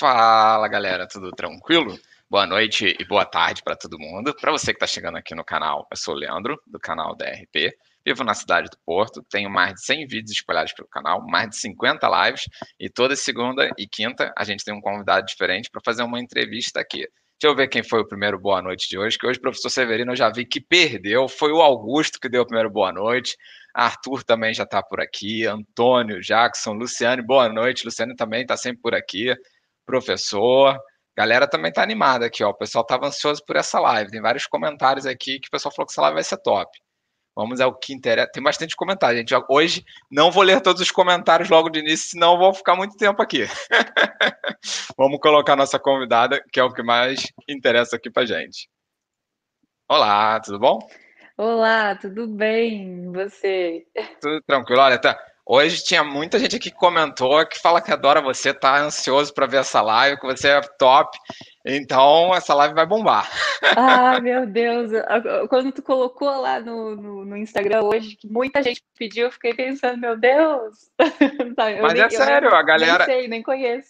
Fala galera, tudo tranquilo? Boa noite e boa tarde para todo mundo. Para você que está chegando aqui no canal, eu sou o Leandro, do canal DRP. Vivo na cidade do Porto, tenho mais de 100 vídeos espalhados pelo canal, mais de 50 lives, e toda segunda e quinta a gente tem um convidado diferente para fazer uma entrevista aqui. Deixa eu ver quem foi o primeiro boa noite de hoje, que hoje o professor Severino eu já vi que perdeu, foi o Augusto que deu o primeiro boa noite. Arthur também já está por aqui, Antônio, Jackson, Luciane, boa noite. Luciane também está sempre por aqui, professor. Galera também está animada aqui, ó. O pessoal estava ansioso por essa live. Tem vários comentários aqui que o pessoal falou que essa live vai ser top. Vamos ao que interessa. Tem bastante comentário, gente. Hoje não vou ler todos os comentários logo de início, senão vou ficar muito tempo aqui. Vamos colocar nossa convidada, que é o que mais interessa aqui para gente. Olá, tudo bom? Olá, tudo bem? Você? Tudo tranquilo. Olha, tá. Hoje tinha muita gente aqui que comentou que fala que adora você, tá ansioso para ver essa live, que você é top. Então, essa live vai bombar. Ah, meu Deus. Quando tu colocou lá no, no, no Instagram hoje, que muita gente pediu, eu fiquei pensando, meu Deus. Tá, Mas nem, é sério, nem, a galera. Nem sei, nem conheço.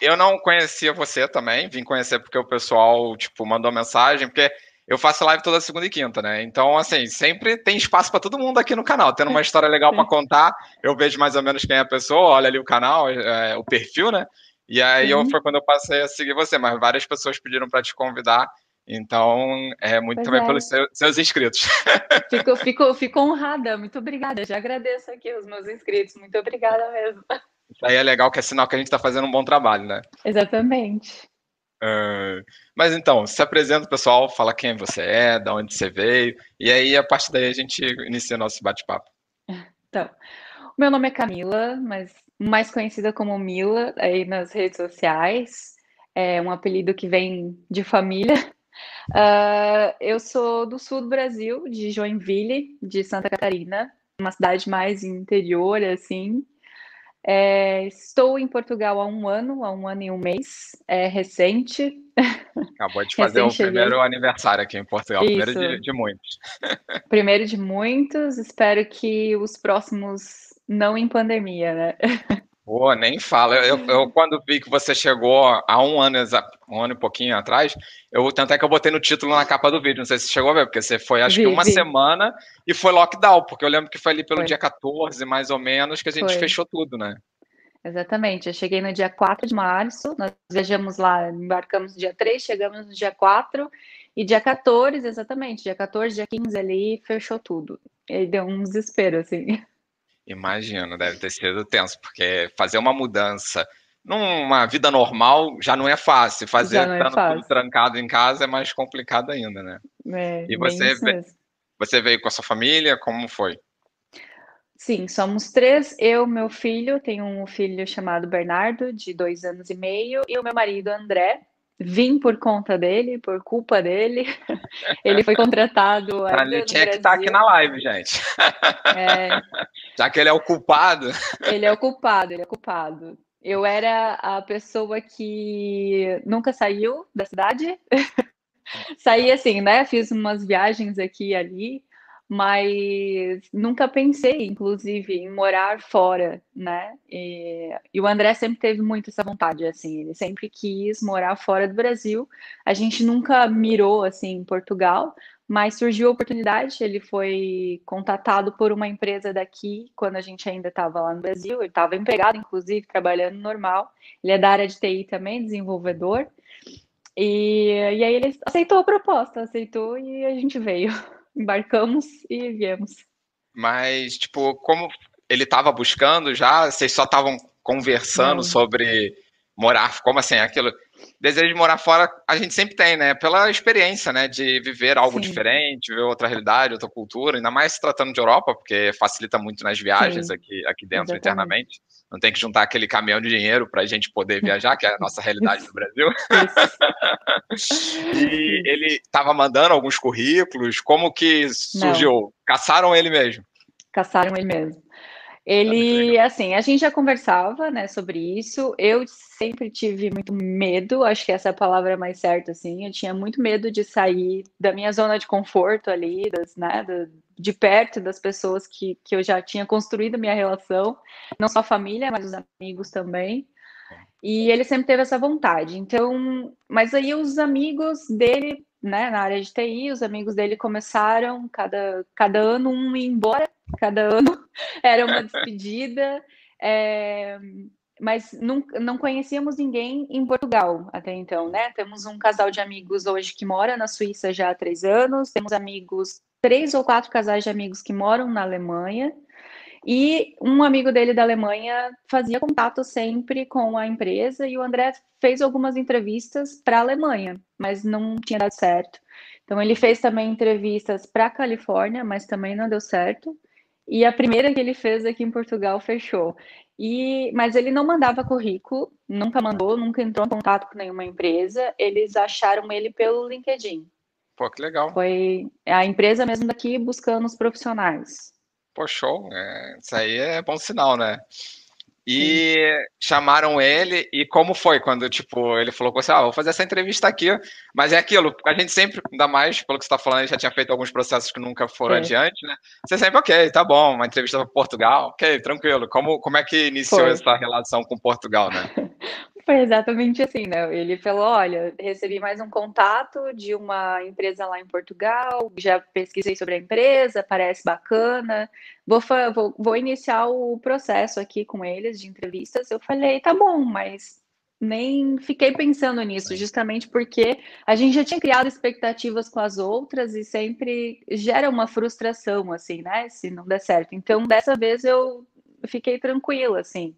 Eu não conhecia você também, vim conhecer porque o pessoal, tipo, mandou mensagem, porque eu faço live toda segunda e quinta, né? Então, assim, sempre tem espaço para todo mundo aqui no canal. Tendo uma história legal para contar, eu vejo mais ou menos quem é a pessoa, olha ali o canal, é, o perfil, né? E aí eu, foi quando eu passei a seguir você, mas várias pessoas pediram para te convidar. Então, é muito pois também é. pelos seus, seus inscritos. Fico, fico, fico honrada, muito obrigada. Já agradeço aqui os meus inscritos, muito obrigada mesmo. Isso aí é legal, que é sinal que a gente está fazendo um bom trabalho, né? Exatamente. Uh, mas então, se apresenta, pessoal, fala quem você é, de onde você veio, e aí a partir daí a gente inicia nosso bate-papo. Então, o meu nome é Camila, mas mais conhecida como Mila aí nas redes sociais, é um apelido que vem de família. Uh, eu sou do sul do Brasil, de Joinville, de Santa Catarina, uma cidade mais interior, assim, é, estou em Portugal há um ano, há um ano e um mês, é recente. Acabou de fazer o primeiro aniversário aqui em Portugal, Isso. primeiro de, de muitos. primeiro de muitos, espero que os próximos não em pandemia, né? Pô, nem fala. Eu, eu, quando vi que você chegou há um ano, um ano e pouquinho atrás, eu tanto é que eu botei no título na capa do vídeo. Não sei se você chegou a ver, porque você foi acho vi, que uma vi. semana e foi lockdown, porque eu lembro que foi ali pelo foi. dia 14, mais ou menos, que a gente foi. fechou tudo, né? Exatamente. Eu cheguei no dia 4 de março, nós viajamos lá, embarcamos no dia 3, chegamos no dia 4, e dia 14, exatamente, dia 14, dia 15 ali, fechou tudo. E deu um desespero, assim. Imagino, deve ter sido tenso, porque fazer uma mudança numa vida normal já não é fácil. Fazer é estando fácil. tudo trancado em casa é mais complicado ainda, né? É, e você, veio, você veio com a sua família? Como foi? Sim, somos três. Eu, meu filho, tenho um filho chamado Bernardo, de dois anos e meio, e o meu marido André, vim por conta dele, por culpa dele. Ele foi contratado. Ele tinha que estar tá aqui na live, gente. É... Já que ele é o culpado. Ele é o culpado, ele é o culpado. Eu era a pessoa que nunca saiu da cidade. Saí assim, né? Fiz umas viagens aqui e ali mas nunca pensei, inclusive, em morar fora, né? E, e, o André sempre teve muito essa vontade, assim, ele sempre quis morar fora do Brasil. A gente nunca mirou, assim, em Portugal, mas surgiu a oportunidade. Ele foi contatado por uma empresa daqui, quando a gente ainda estava lá no Brasil. Ele estava empregado, inclusive, trabalhando normal. Ele é da área de TI também, desenvolvedor. E, e aí ele aceitou a proposta, aceitou e a gente veio embarcamos e viemos. Mas, tipo, como ele estava buscando já, vocês só estavam conversando sobre morar, como assim, aquilo. Desejo de morar fora, a gente sempre tem, né? Pela experiência, né? De viver algo Sim. diferente, ver outra realidade, outra cultura, ainda mais se tratando de Europa, porque facilita muito nas viagens aqui, aqui dentro, Exatamente. internamente. Não tem que juntar aquele caminhão de dinheiro para a gente poder viajar, que é a nossa realidade no Brasil. e ele estava mandando alguns currículos. Como que surgiu? Não. Caçaram ele mesmo? Caçaram ele mesmo. Ele, assim, a gente já conversava, né, sobre isso. Eu sempre tive muito medo, acho que essa é a palavra mais certa, assim. Eu tinha muito medo de sair da minha zona de conforto ali, das, né, de perto das pessoas que, que eu já tinha construído minha relação, não só a família, mas os amigos também. E ele sempre teve essa vontade. Então, mas aí os amigos dele, né, na área de TI, os amigos dele começaram cada, cada ano um ir embora, cada ano era uma despedida. É, mas não, não conhecíamos ninguém em Portugal até então, né? Temos um casal de amigos hoje que mora na Suíça já há três anos, temos amigos, três ou quatro casais de amigos que moram na Alemanha, e um amigo dele da Alemanha fazia contato sempre com a empresa, e o André fez algumas entrevistas para a Alemanha, mas não tinha dado certo. Então, ele fez também entrevistas para a Califórnia, mas também não deu certo. E a primeira que ele fez aqui em Portugal fechou. E, mas ele não mandava currículo, nunca mandou, nunca entrou em contato com nenhuma empresa. Eles acharam ele pelo LinkedIn. Pô, que legal. Foi a empresa mesmo daqui buscando os profissionais. Pô, show. É, isso aí é bom sinal, né? E Sim. chamaram ele, e como foi quando, tipo, ele falou assim, ah, vou fazer essa entrevista aqui, mas é aquilo, a gente sempre, ainda mais, pelo que você está falando, ele já tinha feito alguns processos que nunca foram adiante, né? Você sempre, ok, tá bom, uma entrevista para Portugal, ok, tranquilo. Como, como é que iniciou foi. essa relação com Portugal, né? Foi exatamente assim, né? Ele falou: olha, recebi mais um contato de uma empresa lá em Portugal, já pesquisei sobre a empresa, parece bacana, vou, vou, vou iniciar o processo aqui com eles de entrevistas. Eu falei: tá bom, mas nem fiquei pensando nisso, justamente porque a gente já tinha criado expectativas com as outras e sempre gera uma frustração, assim, né? Se não der certo. Então, dessa vez eu fiquei tranquila, assim.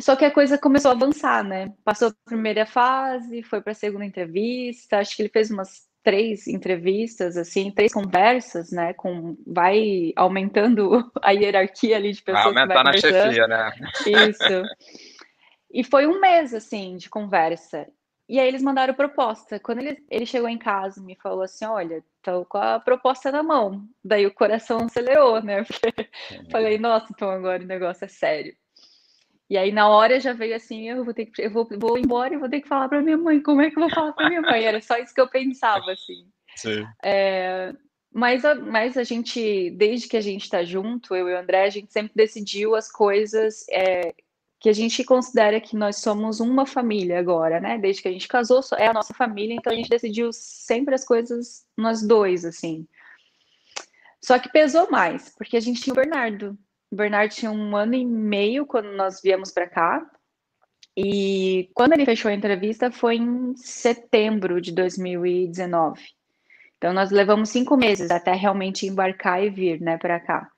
Só que a coisa começou a avançar, né? Passou a primeira fase, foi para a segunda entrevista, acho que ele fez umas três entrevistas, assim, três conversas, né? Com vai aumentando a hierarquia ali de pessoas. Vai aumentar na chefia, né? Isso. E foi um mês, assim, de conversa. E aí eles mandaram proposta. Quando ele, ele chegou em casa me falou assim, olha, tô com a proposta na mão. Daí o coração acelerou, né? Porque falei, nossa, então agora o negócio é sério. E aí, na hora, já veio assim: eu vou ter que, eu vou, vou embora e vou ter que falar para minha mãe. Como é que eu vou falar para minha mãe? Era só isso que eu pensava, assim. Sim. É, mas, a, mas a gente, desde que a gente está junto, eu e o André, a gente sempre decidiu as coisas é, que a gente considera que nós somos uma família agora, né? Desde que a gente casou, é a nossa família, então a gente decidiu sempre as coisas nós dois, assim. Só que pesou mais, porque a gente tinha o Bernardo. O Bernardo tinha um ano e meio quando nós viemos para cá. E quando ele fechou a entrevista foi em setembro de 2019. Então nós levamos cinco meses até realmente embarcar e vir, né, para cá.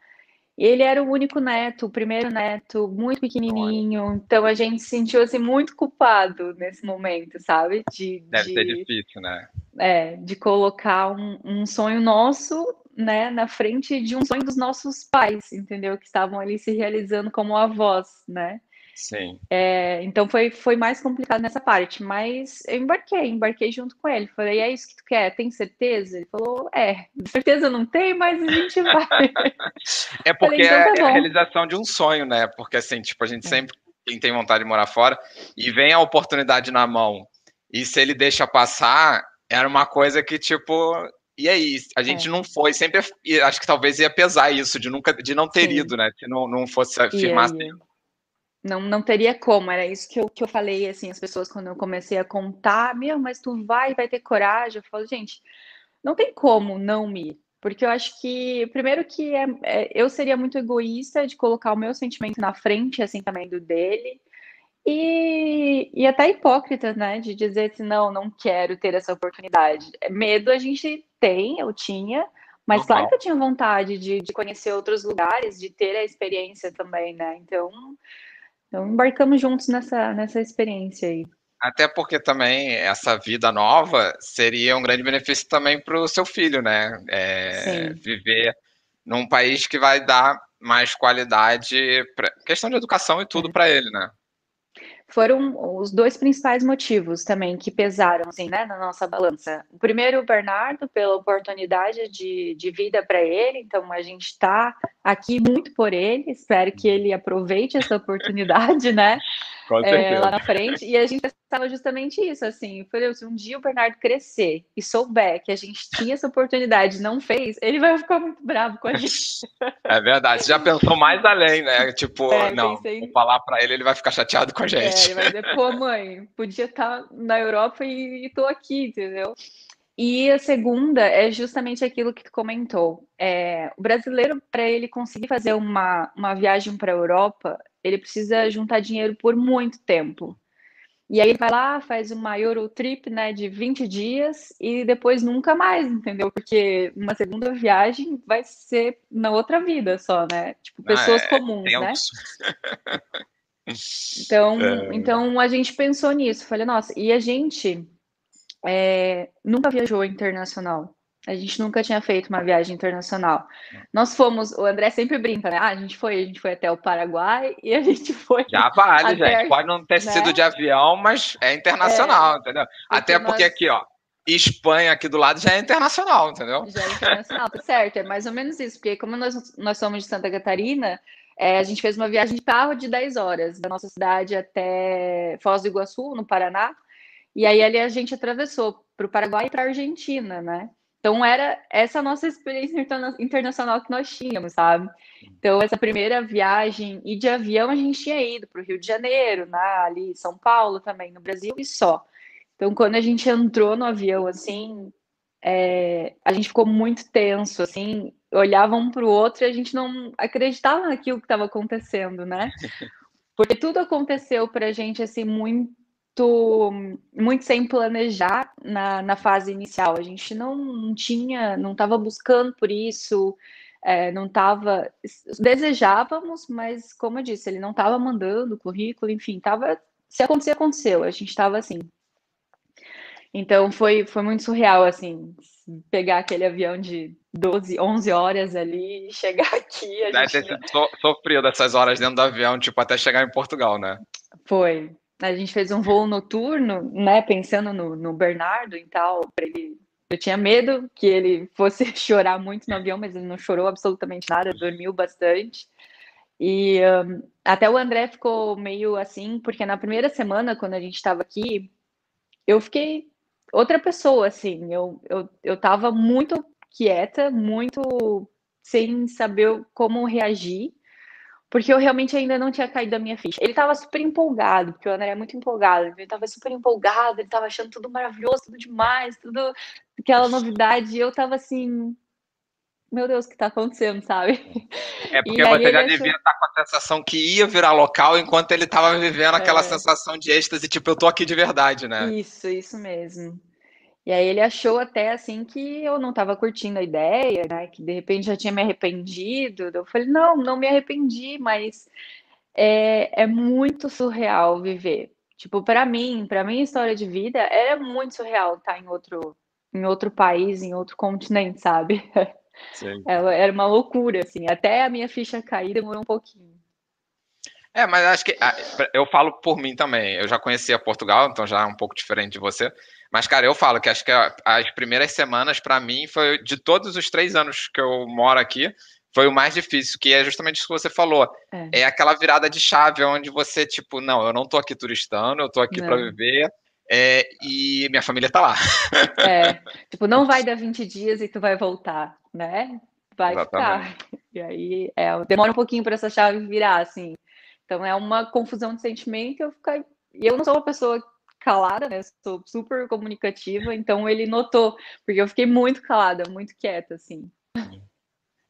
Ele era o único neto, o primeiro neto, muito pequenininho. Então a gente se sentiu assim muito culpado nesse momento, sabe? De, Deve de, ser difícil, né? É, de colocar um, um sonho nosso né, na frente de um sonho dos nossos pais, entendeu? Que estavam ali se realizando como avós, né? Sim. É, então foi, foi mais complicado nessa parte, mas eu embarquei, embarquei junto com ele. Falei, é isso que tu quer? Tem certeza? Ele falou, é, certeza não tem, mas a gente vai. é porque Falei, então, tá é, a realização de um sonho, né? Porque assim, tipo, a gente é. sempre quem tem vontade de morar fora e vem a oportunidade na mão. E se ele deixa passar, era uma coisa que, tipo, e aí, a gente é. não foi, sempre acho que talvez ia pesar isso, de nunca de não ter Sim. ido, né? Se não, não fosse afirmar Não, não teria como, era isso que eu, que eu falei, assim, as pessoas quando eu comecei a contar, meu, mas tu vai, vai ter coragem. Eu falo, gente, não tem como não me porque eu acho que, primeiro que é, é, eu seria muito egoísta de colocar o meu sentimento na frente, assim, também do dele, e, e até hipócrita, né? De dizer assim, não, não quero ter essa oportunidade. Medo a gente tem, eu tinha, mas claro que eu tinha vontade de, de conhecer outros lugares, de ter a experiência também, né? Então, então embarcamos juntos nessa, nessa experiência aí. Até porque também essa vida nova seria um grande benefício também para o seu filho, né? É, viver num país que vai dar mais qualidade, pra, questão de educação e tudo é. para ele, né? Foram os dois principais motivos também que pesaram assim, né, na nossa balança. O primeiro, o Bernardo, pela oportunidade de, de vida para ele, então a gente está aqui muito por ele, espero que ele aproveite essa oportunidade, né? é, lá na frente, e a gente pensava justamente isso, assim, falei, se um dia o Bernardo crescer e souber que a gente tinha essa oportunidade e não fez, ele vai ficar muito bravo com a gente. É verdade, você já pensou mais além, né? Tipo, é, não, pensei... vou falar para ele, ele vai ficar chateado com a gente. É, ele vai dizer, pô, mãe, podia estar tá na Europa e, e tô aqui, entendeu? E a segunda é justamente aquilo que tu comentou. É, o brasileiro, para ele conseguir fazer uma, uma viagem para a Europa, ele precisa juntar dinheiro por muito tempo. E aí ele vai lá, faz uma Eurotrip né, de 20 dias e depois nunca mais, entendeu? Porque uma segunda viagem vai ser na outra vida só, né? Tipo, pessoas ah, é, comuns, né? Então, é... então a gente pensou nisso. Falei, nossa, e a gente é, nunca viajou internacional. A gente nunca tinha feito uma viagem internacional. Nós fomos, o André sempre brinca, né? Ah, a gente foi, a gente foi até o Paraguai e a gente foi. Já vale, gente. Pode não ter né? sido de avião, mas é internacional, é, entendeu? Até porque nós... aqui, ó, Espanha aqui do lado já é internacional, entendeu? Já é internacional, tá certo, é mais ou menos isso, porque como nós, nós somos de Santa Catarina, é, a gente fez uma viagem de carro de 10 horas, da nossa cidade até Foz do Iguaçu, no Paraná, e aí ali a gente atravessou para o Paraguai e para a Argentina, né? Então era essa nossa experiência internacional que nós tínhamos, sabe? Então essa primeira viagem e de avião a gente tinha ido para o Rio de Janeiro, né? ali São Paulo também no Brasil e só. Então quando a gente entrou no avião assim, é, a gente ficou muito tenso, assim, olhava um para o outro e a gente não acreditava naquilo que estava acontecendo, né? Porque tudo aconteceu para a gente assim muito muito, muito sem planejar na, na fase inicial. A gente não, não tinha, não estava buscando por isso, é, não estava. Desejávamos, mas como eu disse, ele não estava mandando currículo, enfim, estava. Se acontecer, aconteceu. A gente estava assim. Então foi, foi muito surreal, assim, pegar aquele avião de 12, 11 horas ali e chegar aqui. A gente... ter sido sofrido essas horas dentro do avião, tipo, até chegar em Portugal, né? Foi, a gente fez um voo noturno, né, pensando no, no Bernardo e tal, para ele. Eu tinha medo que ele fosse chorar muito no avião, mas ele não chorou absolutamente nada, dormiu bastante. E um, até o André ficou meio assim, porque na primeira semana, quando a gente estava aqui, eu fiquei outra pessoa, assim. Eu, eu, eu tava muito quieta, muito sem saber como reagir porque eu realmente ainda não tinha caído da minha ficha. Ele estava super empolgado, porque o André é muito empolgado, ele estava super empolgado, ele estava achando tudo maravilhoso, tudo demais, tudo aquela novidade, e eu estava assim, meu Deus, o que está acontecendo, sabe? É porque você já achou... devia estar com a sensação que ia virar local enquanto ele estava vivendo aquela é. sensação de êxtase, tipo, eu tô aqui de verdade, né? Isso, isso mesmo. E aí ele achou até assim que eu não estava curtindo a ideia, né? Que de repente já tinha me arrependido. Eu falei, não, não me arrependi, mas é, é muito surreal viver. Tipo, para mim, para minha história de vida, era muito surreal estar em outro, em outro país, em outro continente, sabe? Sim. Era uma loucura, assim. Até a minha ficha cair demorou um pouquinho. É, mas acho que ah, eu falo por mim também. Eu já conhecia Portugal, então já é um pouco diferente de você. Mas, cara, eu falo que acho que as primeiras semanas, para mim, foi de todos os três anos que eu moro aqui, foi o mais difícil, que é justamente isso que você falou. É, é aquela virada de chave onde você, tipo, não, eu não tô aqui turistando, eu tô aqui para viver. É, e minha família tá lá. É, tipo, não vai dar 20 dias e tu vai voltar, né? Vai Exatamente. ficar. E aí, é, demora um pouquinho para essa chave virar, assim. Então, é uma confusão de sentimento. Eu ficar... E eu não sou uma pessoa calada, né? Sou super comunicativa, então ele notou, porque eu fiquei muito calada, muito quieta, assim.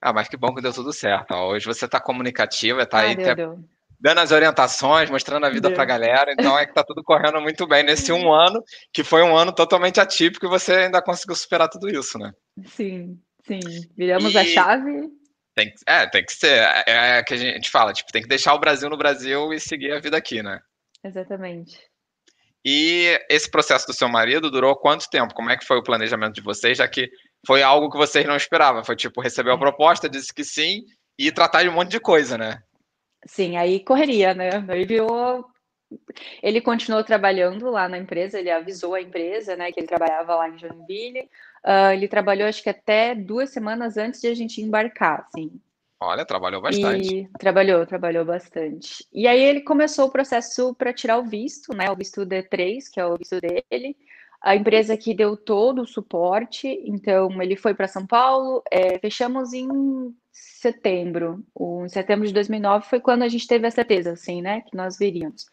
Ah, mas que bom que deu tudo certo. Hoje você está comunicativa, está ah, aí deu, deu. dando as orientações, mostrando a vida para a galera, então é que está tudo correndo muito bem nesse um ano, que foi um ano totalmente atípico e você ainda conseguiu superar tudo isso, né? Sim, sim. Viramos e... a chave. Tem, é, tem que ser. É, é que a gente fala, tipo, tem que deixar o Brasil no Brasil e seguir a vida aqui, né? Exatamente. E esse processo do seu marido durou quanto tempo? Como é que foi o planejamento de vocês, já que foi algo que vocês não esperavam? Foi tipo, recebeu a proposta, disse que sim, e tratar de um monte de coisa, né? Sim, aí correria, né? Aí. Ele continuou trabalhando lá na empresa, ele avisou a empresa, né, que ele trabalhava lá em Joinville. Uh, ele trabalhou, acho que até duas semanas antes de a gente embarcar, assim. Olha, trabalhou bastante. E trabalhou, trabalhou bastante. E aí ele começou o processo para tirar o visto, né? O visto D3, que é o visto dele. A empresa que deu todo o suporte, então ele foi para São Paulo, é, fechamos em setembro. O, em setembro de 2009 foi quando a gente teve a certeza, assim, né, que nós viríamos.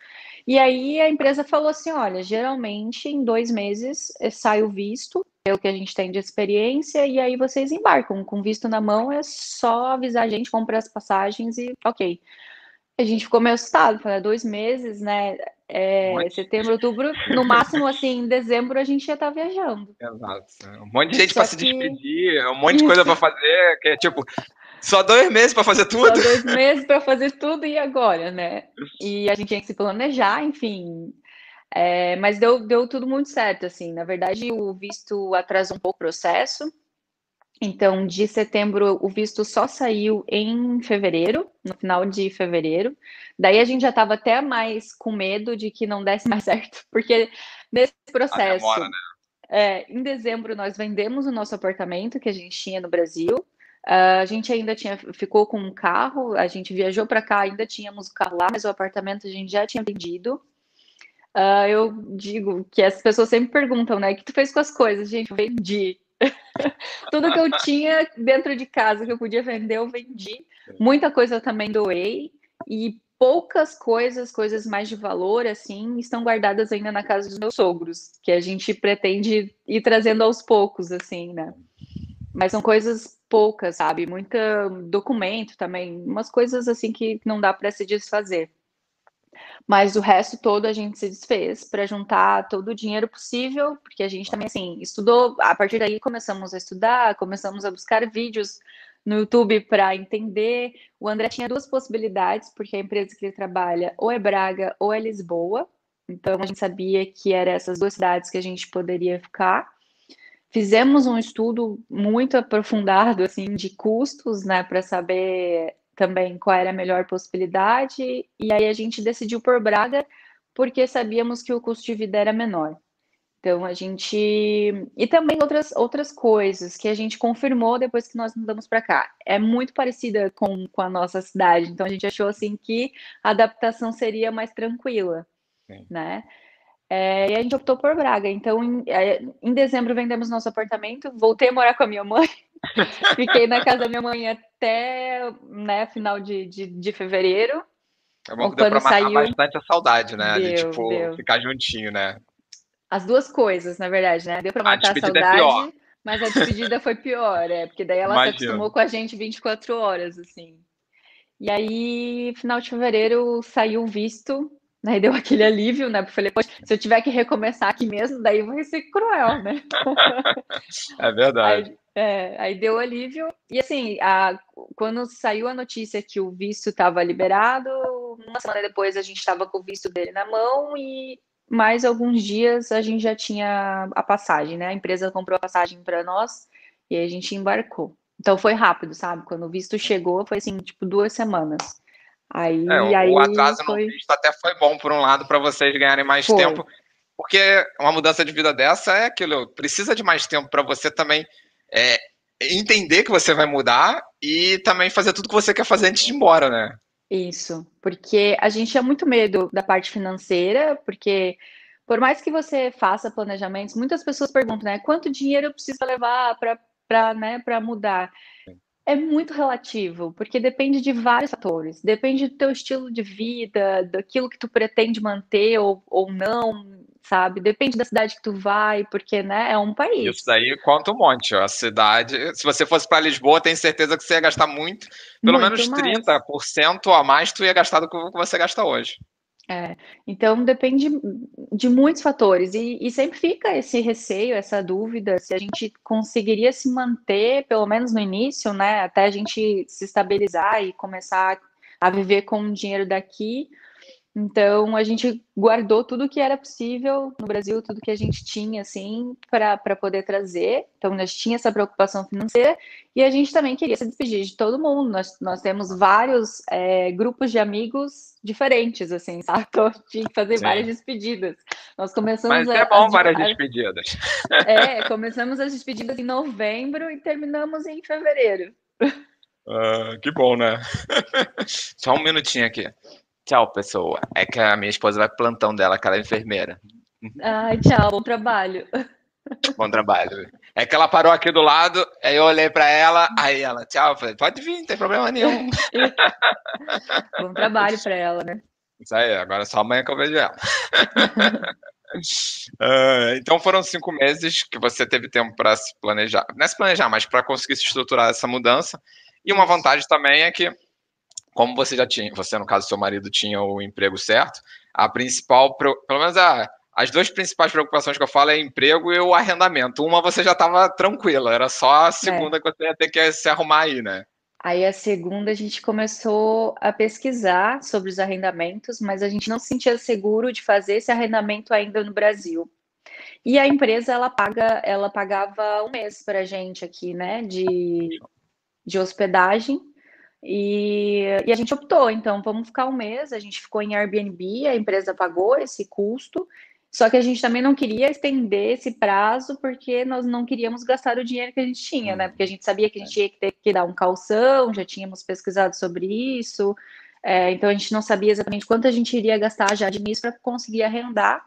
E aí a empresa falou assim: olha, geralmente em dois meses eh, sai o visto, é o que a gente tem de experiência, e aí vocês embarcam. Com visto na mão é só avisar a gente, comprar as passagens e ok. A gente ficou meio assustado, falei, dois meses, né? É, setembro, outubro, no máximo, assim, em dezembro a gente já tá viajando. Exato. Um monte de gente para que... se despedir, um monte de coisa para fazer, que é tipo, só dois meses para fazer tudo? Só dois meses para fazer tudo e agora, né? E a gente tinha que se planejar, enfim. É, mas deu, deu tudo muito certo, assim. Na verdade, o visto atrasou um pouco o processo. Então, de setembro, o visto só saiu em fevereiro, no final de fevereiro. Daí a gente já estava até mais com medo de que não desse mais certo, porque nesse processo, demora, né? é, em dezembro, nós vendemos o nosso apartamento que a gente tinha no Brasil. Uh, a gente ainda tinha ficou com um carro, a gente viajou para cá, ainda tínhamos o carro lá, mas o apartamento a gente já tinha vendido. Uh, eu digo que as pessoas sempre perguntam, né? O que tu fez com as coisas? Gente, eu vendi. Tudo que eu tinha dentro de casa que eu podia vender, eu vendi. Muita coisa eu também doei. E poucas coisas, coisas mais de valor, assim, estão guardadas ainda na casa dos meus sogros, que a gente pretende ir trazendo aos poucos, assim, né? Mas são coisas poucas, sabe? Muito documento também, umas coisas assim que não dá para se desfazer. Mas o resto todo a gente se desfez para juntar todo o dinheiro possível, porque a gente também assim estudou. A partir daí começamos a estudar, começamos a buscar vídeos no YouTube para entender. O André tinha duas possibilidades, porque a empresa que ele trabalha ou é Braga ou é Lisboa. Então a gente sabia que eram essas duas cidades que a gente poderia ficar. Fizemos um estudo muito aprofundado assim de custos, né, para saber também qual era a melhor possibilidade, e aí a gente decidiu por Braga porque sabíamos que o custo de vida era menor. Então a gente e também outras outras coisas que a gente confirmou depois que nós mudamos para cá. É muito parecida com, com a nossa cidade, então a gente achou assim que a adaptação seria mais tranquila, Sim. né? É, e a gente optou por Braga. Então, em, é, em, dezembro, vendemos nosso apartamento. Voltei a morar com a minha mãe. Fiquei na casa da minha mãe até né, final de, de, de fevereiro. É bom que deu pra matar saiu... bastante a saudade, né? Deu, de, tipo, deu. ficar juntinho, né? As duas coisas, na verdade, né? Deu pra matar a, a é saudade, é mas a despedida foi pior, é. Porque daí ela Imagino. se acostumou com a gente 24 horas, assim. E aí, final de fevereiro, saiu o visto Daí deu aquele alívio, né? Porque falei, poxa, se eu tiver que recomeçar aqui mesmo, daí vai ser cruel, né? é verdade. Aí, é, aí deu alívio. E assim, a, quando saiu a notícia que o visto estava liberado, uma semana depois a gente estava com o visto dele na mão e mais alguns dias a gente já tinha a passagem, né? A empresa comprou a passagem para nós e a gente embarcou. Então foi rápido, sabe? Quando o visto chegou, foi assim, tipo, duas semanas. Aí, é, aí o atraso foi... no visto até foi bom por um lado para vocês ganharem mais foi. tempo, porque uma mudança de vida dessa é aquilo, precisa de mais tempo para você também é, entender que você vai mudar e também fazer tudo que você quer fazer antes de ir embora, né? Isso, porque a gente tinha muito medo da parte financeira, porque por mais que você faça planejamentos, muitas pessoas perguntam, né, quanto dinheiro eu preciso levar para né, mudar? É muito relativo, porque depende de vários fatores. Depende do teu estilo de vida, daquilo que tu pretende manter ou, ou não, sabe? Depende da cidade que tu vai, porque, né, é um país. Isso daí conta um monte. Ó. A cidade, se você fosse para Lisboa, tenho certeza que você ia gastar muito, pelo muito menos 30% mais. a mais tu ia gastar do que você gasta hoje. É, então depende de muitos fatores e, e, sempre fica esse receio, essa dúvida se a gente conseguiria se manter, pelo menos no início, né, até a gente se estabilizar e começar a viver com o dinheiro daqui, então a gente guardou tudo que era possível no Brasil, tudo que a gente tinha assim para poder trazer. Então a gente tinha essa preocupação financeira e a gente também queria se despedir de todo mundo. Nós, nós temos vários é, grupos de amigos diferentes, assim, sabe? Então tinha que fazer Sim. várias despedidas. Nós começamos Mas é bom várias despedidas. É, começamos as despedidas em novembro e terminamos em fevereiro. Uh, que bom, né? Só um minutinho aqui. Tchau, pessoa. É que a minha esposa vai pro plantão dela, que ela é enfermeira. Ai, tchau, bom trabalho. Bom trabalho. É que ela parou aqui do lado, aí eu olhei para ela, aí ela, tchau, falei, pode vir, não tem problema nenhum. bom trabalho para ela, né? Isso aí, agora é só amanhã que eu vejo ela. uh, então foram cinco meses que você teve tempo para se planejar, não é se planejar, mas para conseguir se estruturar essa mudança. E uma vantagem também é que, como você já tinha, você no caso seu marido tinha o emprego certo, a principal, pelo menos a as duas principais preocupações que eu falo é emprego e o arrendamento. Uma você já estava tranquila, era só a segunda é. que você ia ter que se arrumar aí, né? Aí a segunda a gente começou a pesquisar sobre os arrendamentos, mas a gente não se sentia seguro de fazer esse arrendamento ainda no Brasil. E a empresa ela paga, ela pagava um mês para a gente aqui, né, de, de hospedagem. E, e a gente optou, então vamos ficar um mês. A gente ficou em Airbnb, a empresa pagou esse custo só que a gente também não queria estender esse prazo porque nós não queríamos gastar o dinheiro que a gente tinha, né? Porque a gente sabia que a gente ia ter que dar um calção, já tínhamos pesquisado sobre isso, é, então a gente não sabia exatamente quanto a gente iria gastar já de mês para conseguir arrendar.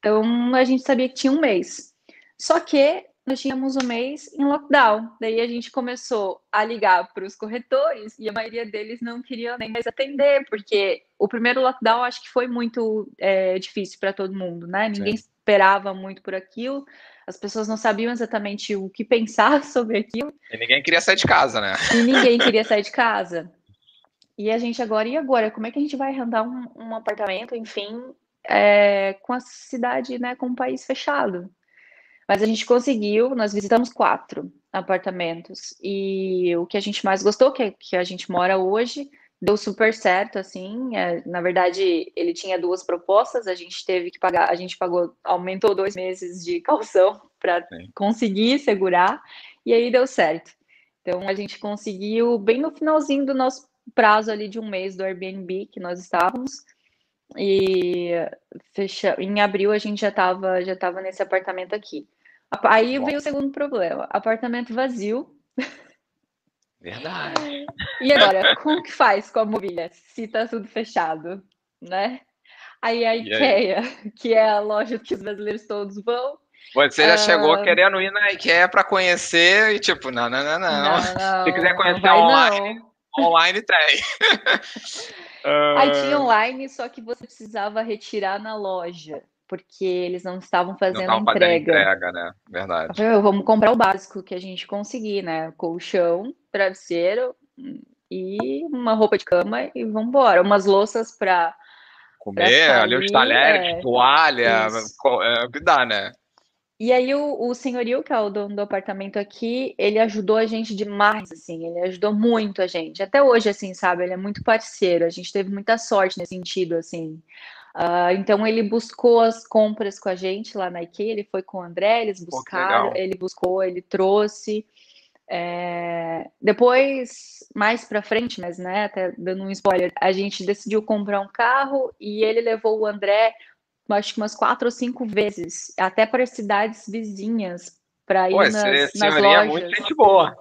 Então a gente sabia que tinha um mês. Só que nós tínhamos um mês em lockdown. Daí a gente começou a ligar para os corretores e a maioria deles não queria nem mais atender, porque o primeiro lockdown acho que foi muito é, difícil para todo mundo, né? Ninguém Sim. esperava muito por aquilo, as pessoas não sabiam exatamente o que pensar sobre aquilo. E ninguém queria sair de casa, né? E ninguém queria sair de casa. E a gente agora, e agora? Como é que a gente vai arrendar um, um apartamento, enfim, é, com a cidade, né, com o país fechado? Mas a gente conseguiu, nós visitamos quatro apartamentos. E o que a gente mais gostou, que, é, que a gente mora hoje, deu super certo, assim. É, na verdade, ele tinha duas propostas, a gente teve que pagar, a gente pagou, aumentou dois meses de calção para conseguir segurar, e aí deu certo. Então a gente conseguiu bem no finalzinho do nosso prazo ali de um mês do Airbnb que nós estávamos. E fecha... em abril a gente já estava já tava nesse apartamento aqui. Aí veio o segundo problema: apartamento vazio. Verdade. E agora, como que faz com a mobília se tá tudo fechado, né? Aí a IKEA, aí? que é a loja que os brasileiros todos vão. Você já uh... chegou querendo ir na IKEA para conhecer e tipo, não, não, não, não. não, não se quiser conhecer online, não. online tem. uh... Aí tinha online, só que você precisava retirar na loja porque eles não estavam fazendo não entrega. Fazendo entrega, né? Verdade. vamos comprar o básico que a gente conseguir, né? Colchão, travesseiro e uma roupa de cama e vamos embora. Umas louças para comer, ali os talheres, é, toalha, é, o que dá, né? E aí o, o senhorio, que é o dono do apartamento aqui, ele ajudou a gente demais, assim, ele ajudou muito a gente. Até hoje, assim, sabe, ele é muito parceiro, a gente teve muita sorte nesse sentido, assim. Uh, então ele buscou as compras com a gente lá na IKEA, ele foi com o André, eles buscaram, ele buscou, ele trouxe. É... Depois, mais para frente, mas né, até dando um spoiler, a gente decidiu comprar um carro e ele levou o André, acho que umas quatro ou cinco vezes, até para cidades vizinhas, para ir Pô, nas, nas lojas. É muito gente boa.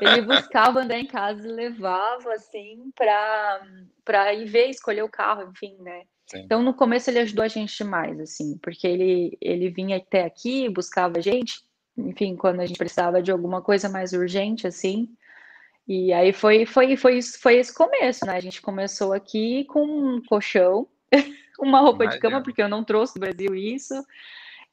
Ele buscava o André em casa e levava assim para ir ver, escolher o carro, enfim, né? Sim. Então, no começo, ele ajudou a gente demais, assim, porque ele, ele vinha até aqui, buscava a gente, enfim, quando a gente precisava de alguma coisa mais urgente, assim. E aí foi, foi, foi, foi esse começo, né? A gente começou aqui com um colchão, uma roupa Imagina. de cama, porque eu não trouxe do Brasil isso,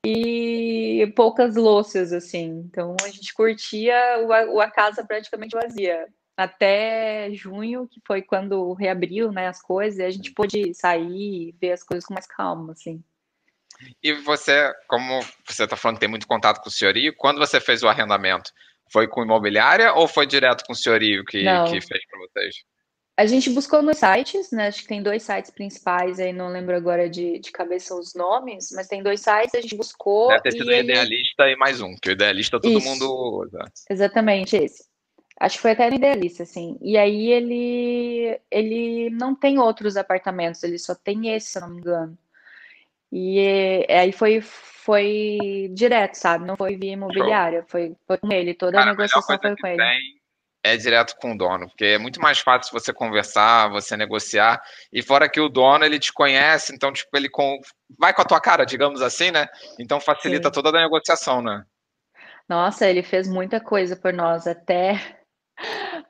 e poucas louças, assim. Então a gente curtia a, a casa praticamente vazia até junho, que foi quando reabriu né, as coisas, e a gente pôde sair e ver as coisas com mais calma, assim. E você, como você está falando que tem muito contato com o senhorio, quando você fez o arrendamento, foi com imobiliária ou foi direto com o senhorio que, que fez para vocês? A gente buscou nos sites, né? Acho que tem dois sites principais aí, não lembro agora de, de cabeça os nomes, mas tem dois sites, a gente buscou. Deve ter sido o ele... Idealista e mais um, que o Idealista todo Isso. mundo usa. Exatamente, esse. Acho que foi até no Idealista, assim. E aí ele, ele não tem outros apartamentos, ele só tem esse, se eu não me engano. E aí foi, foi direto, sabe? Não foi via imobiliária, foi, foi com ele. Toda Cara, a negociação foi com ele. É direto com o dono, porque é muito mais fácil você conversar, você negociar, e fora que o dono, ele te conhece, então, tipo, ele com... vai com a tua cara, digamos assim, né? Então facilita Sim. toda a negociação, né? Nossa, ele fez muita coisa por nós, até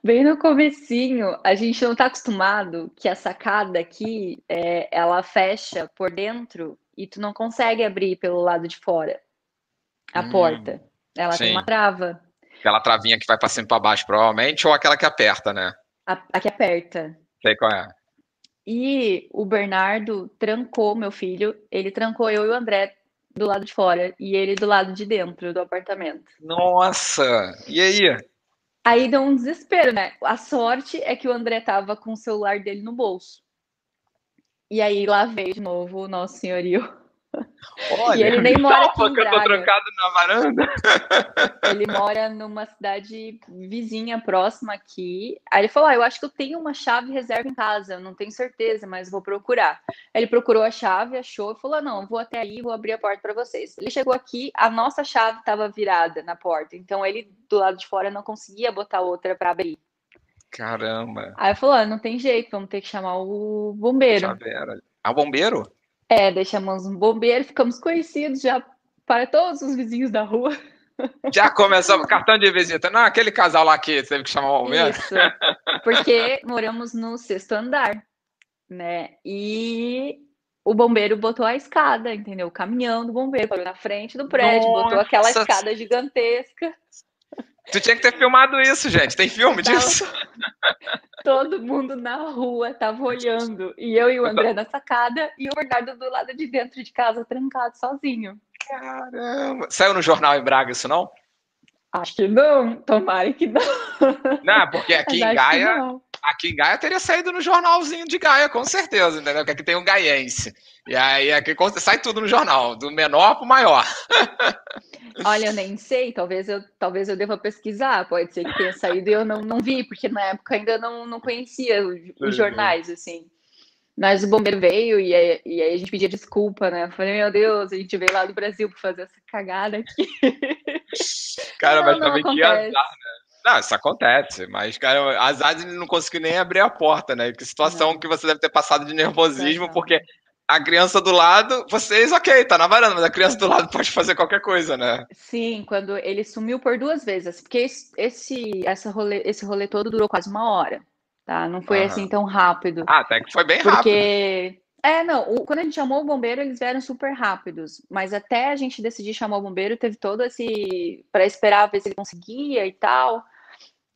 bem no comecinho, a gente não está acostumado que a sacada aqui, é, ela fecha por dentro e tu não consegue abrir pelo lado de fora a hum, porta. Ela sim. tem uma trava. Aquela travinha que vai para cima para baixo, provavelmente, ou aquela que aperta, né? A, a que aperta. Sei qual é. E o Bernardo trancou meu filho, ele trancou eu e o André do lado de fora e ele do lado de dentro do apartamento. Nossa! E aí? Aí deu um desespero, né? A sorte é que o André tava com o celular dele no bolso. E aí lá veio de novo o nosso senhorio Olha, e ele nem mora aqui em Braga. eu tô trancado na varanda. Ele mora numa cidade vizinha, próxima aqui. Aí ele falou: ah, eu acho que eu tenho uma chave reserva em casa, eu não tenho certeza, mas vou procurar. Aí ele procurou a chave, achou e falou: não, vou até aí, vou abrir a porta para vocês. Ele chegou aqui, a nossa chave estava virada na porta, então ele do lado de fora não conseguia botar outra para abrir. Caramba. Aí falou: ah, não tem jeito, vamos ter que chamar o bombeiro. Chaveira. Ah, o bombeiro? É, deixamos um bombeiro, ficamos conhecidos já para todos os vizinhos da rua. Já começou cartão de visita. Não, aquele casal lá que teve que chamar o bombeiro. Isso, porque moramos no sexto andar, né? E o bombeiro botou a escada, entendeu? O caminhão do bombeiro parou na frente do prédio, Nossa. botou aquela escada gigantesca. Tu tinha que ter filmado isso, gente. Tem filme disso? Todo mundo na rua tava olhando. E eu e o André na sacada e o Bernardo do lado de dentro de casa, trancado, sozinho. Caramba! Saiu no jornal em Braga isso não? Acho que não. Tomara que não. Não, porque aqui em Gaia. Aqui em Gaia teria saído no jornalzinho de Gaia, com certeza, entendeu? Porque aqui tem um gaiense. E aí aqui sai tudo no jornal, do menor para o maior. Olha, eu nem sei, talvez eu, talvez eu deva pesquisar, pode ser que tenha saído e eu não, não vi, porque na época ainda não, não conhecia os, os jornais, assim. Mas o bombeiro veio e aí, e aí, a gente pedia desculpa, né? Eu falei, meu Deus, a gente veio lá do Brasil para fazer essa cagada aqui. Cara, não, mas também que azar, né? Não, isso acontece, mas, cara, azar de não conseguir nem abrir a porta, né? Que situação não. que você deve ter passado de nervosismo, porque a criança do lado, vocês, ok, tá na varanda, mas a criança do lado pode fazer qualquer coisa, né? Sim, quando ele sumiu por duas vezes, porque esse, essa rolê, esse rolê todo durou quase uma hora, tá? Não foi uhum. assim tão rápido. Ah, até que foi bem porque... rápido. Porque. É, não, o, quando a gente chamou o bombeiro, eles vieram super rápidos, mas até a gente decidir chamar o bombeiro, teve todo esse. para esperar ver se ele conseguia e tal.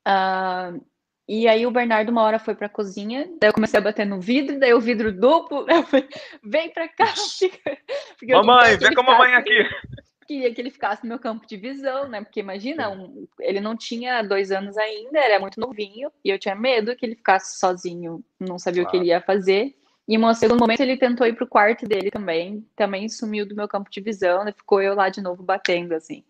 Uh, e aí o Bernardo uma hora foi para a cozinha, daí eu comecei a bater no vidro, daí o vidro duplo, eu falei, vem para cá, fica... mamãe, vem com a mamãe aqui. Queria que ele ficasse no meu campo de visão, né? Porque imagina, um, ele não tinha dois anos ainda, era muito novinho, e eu tinha medo que ele ficasse sozinho, não sabia claro. o que ele ia fazer. E em um segundo momento ele tentou ir pro quarto dele também, também sumiu do meu campo de visão, e ficou eu lá de novo batendo, assim.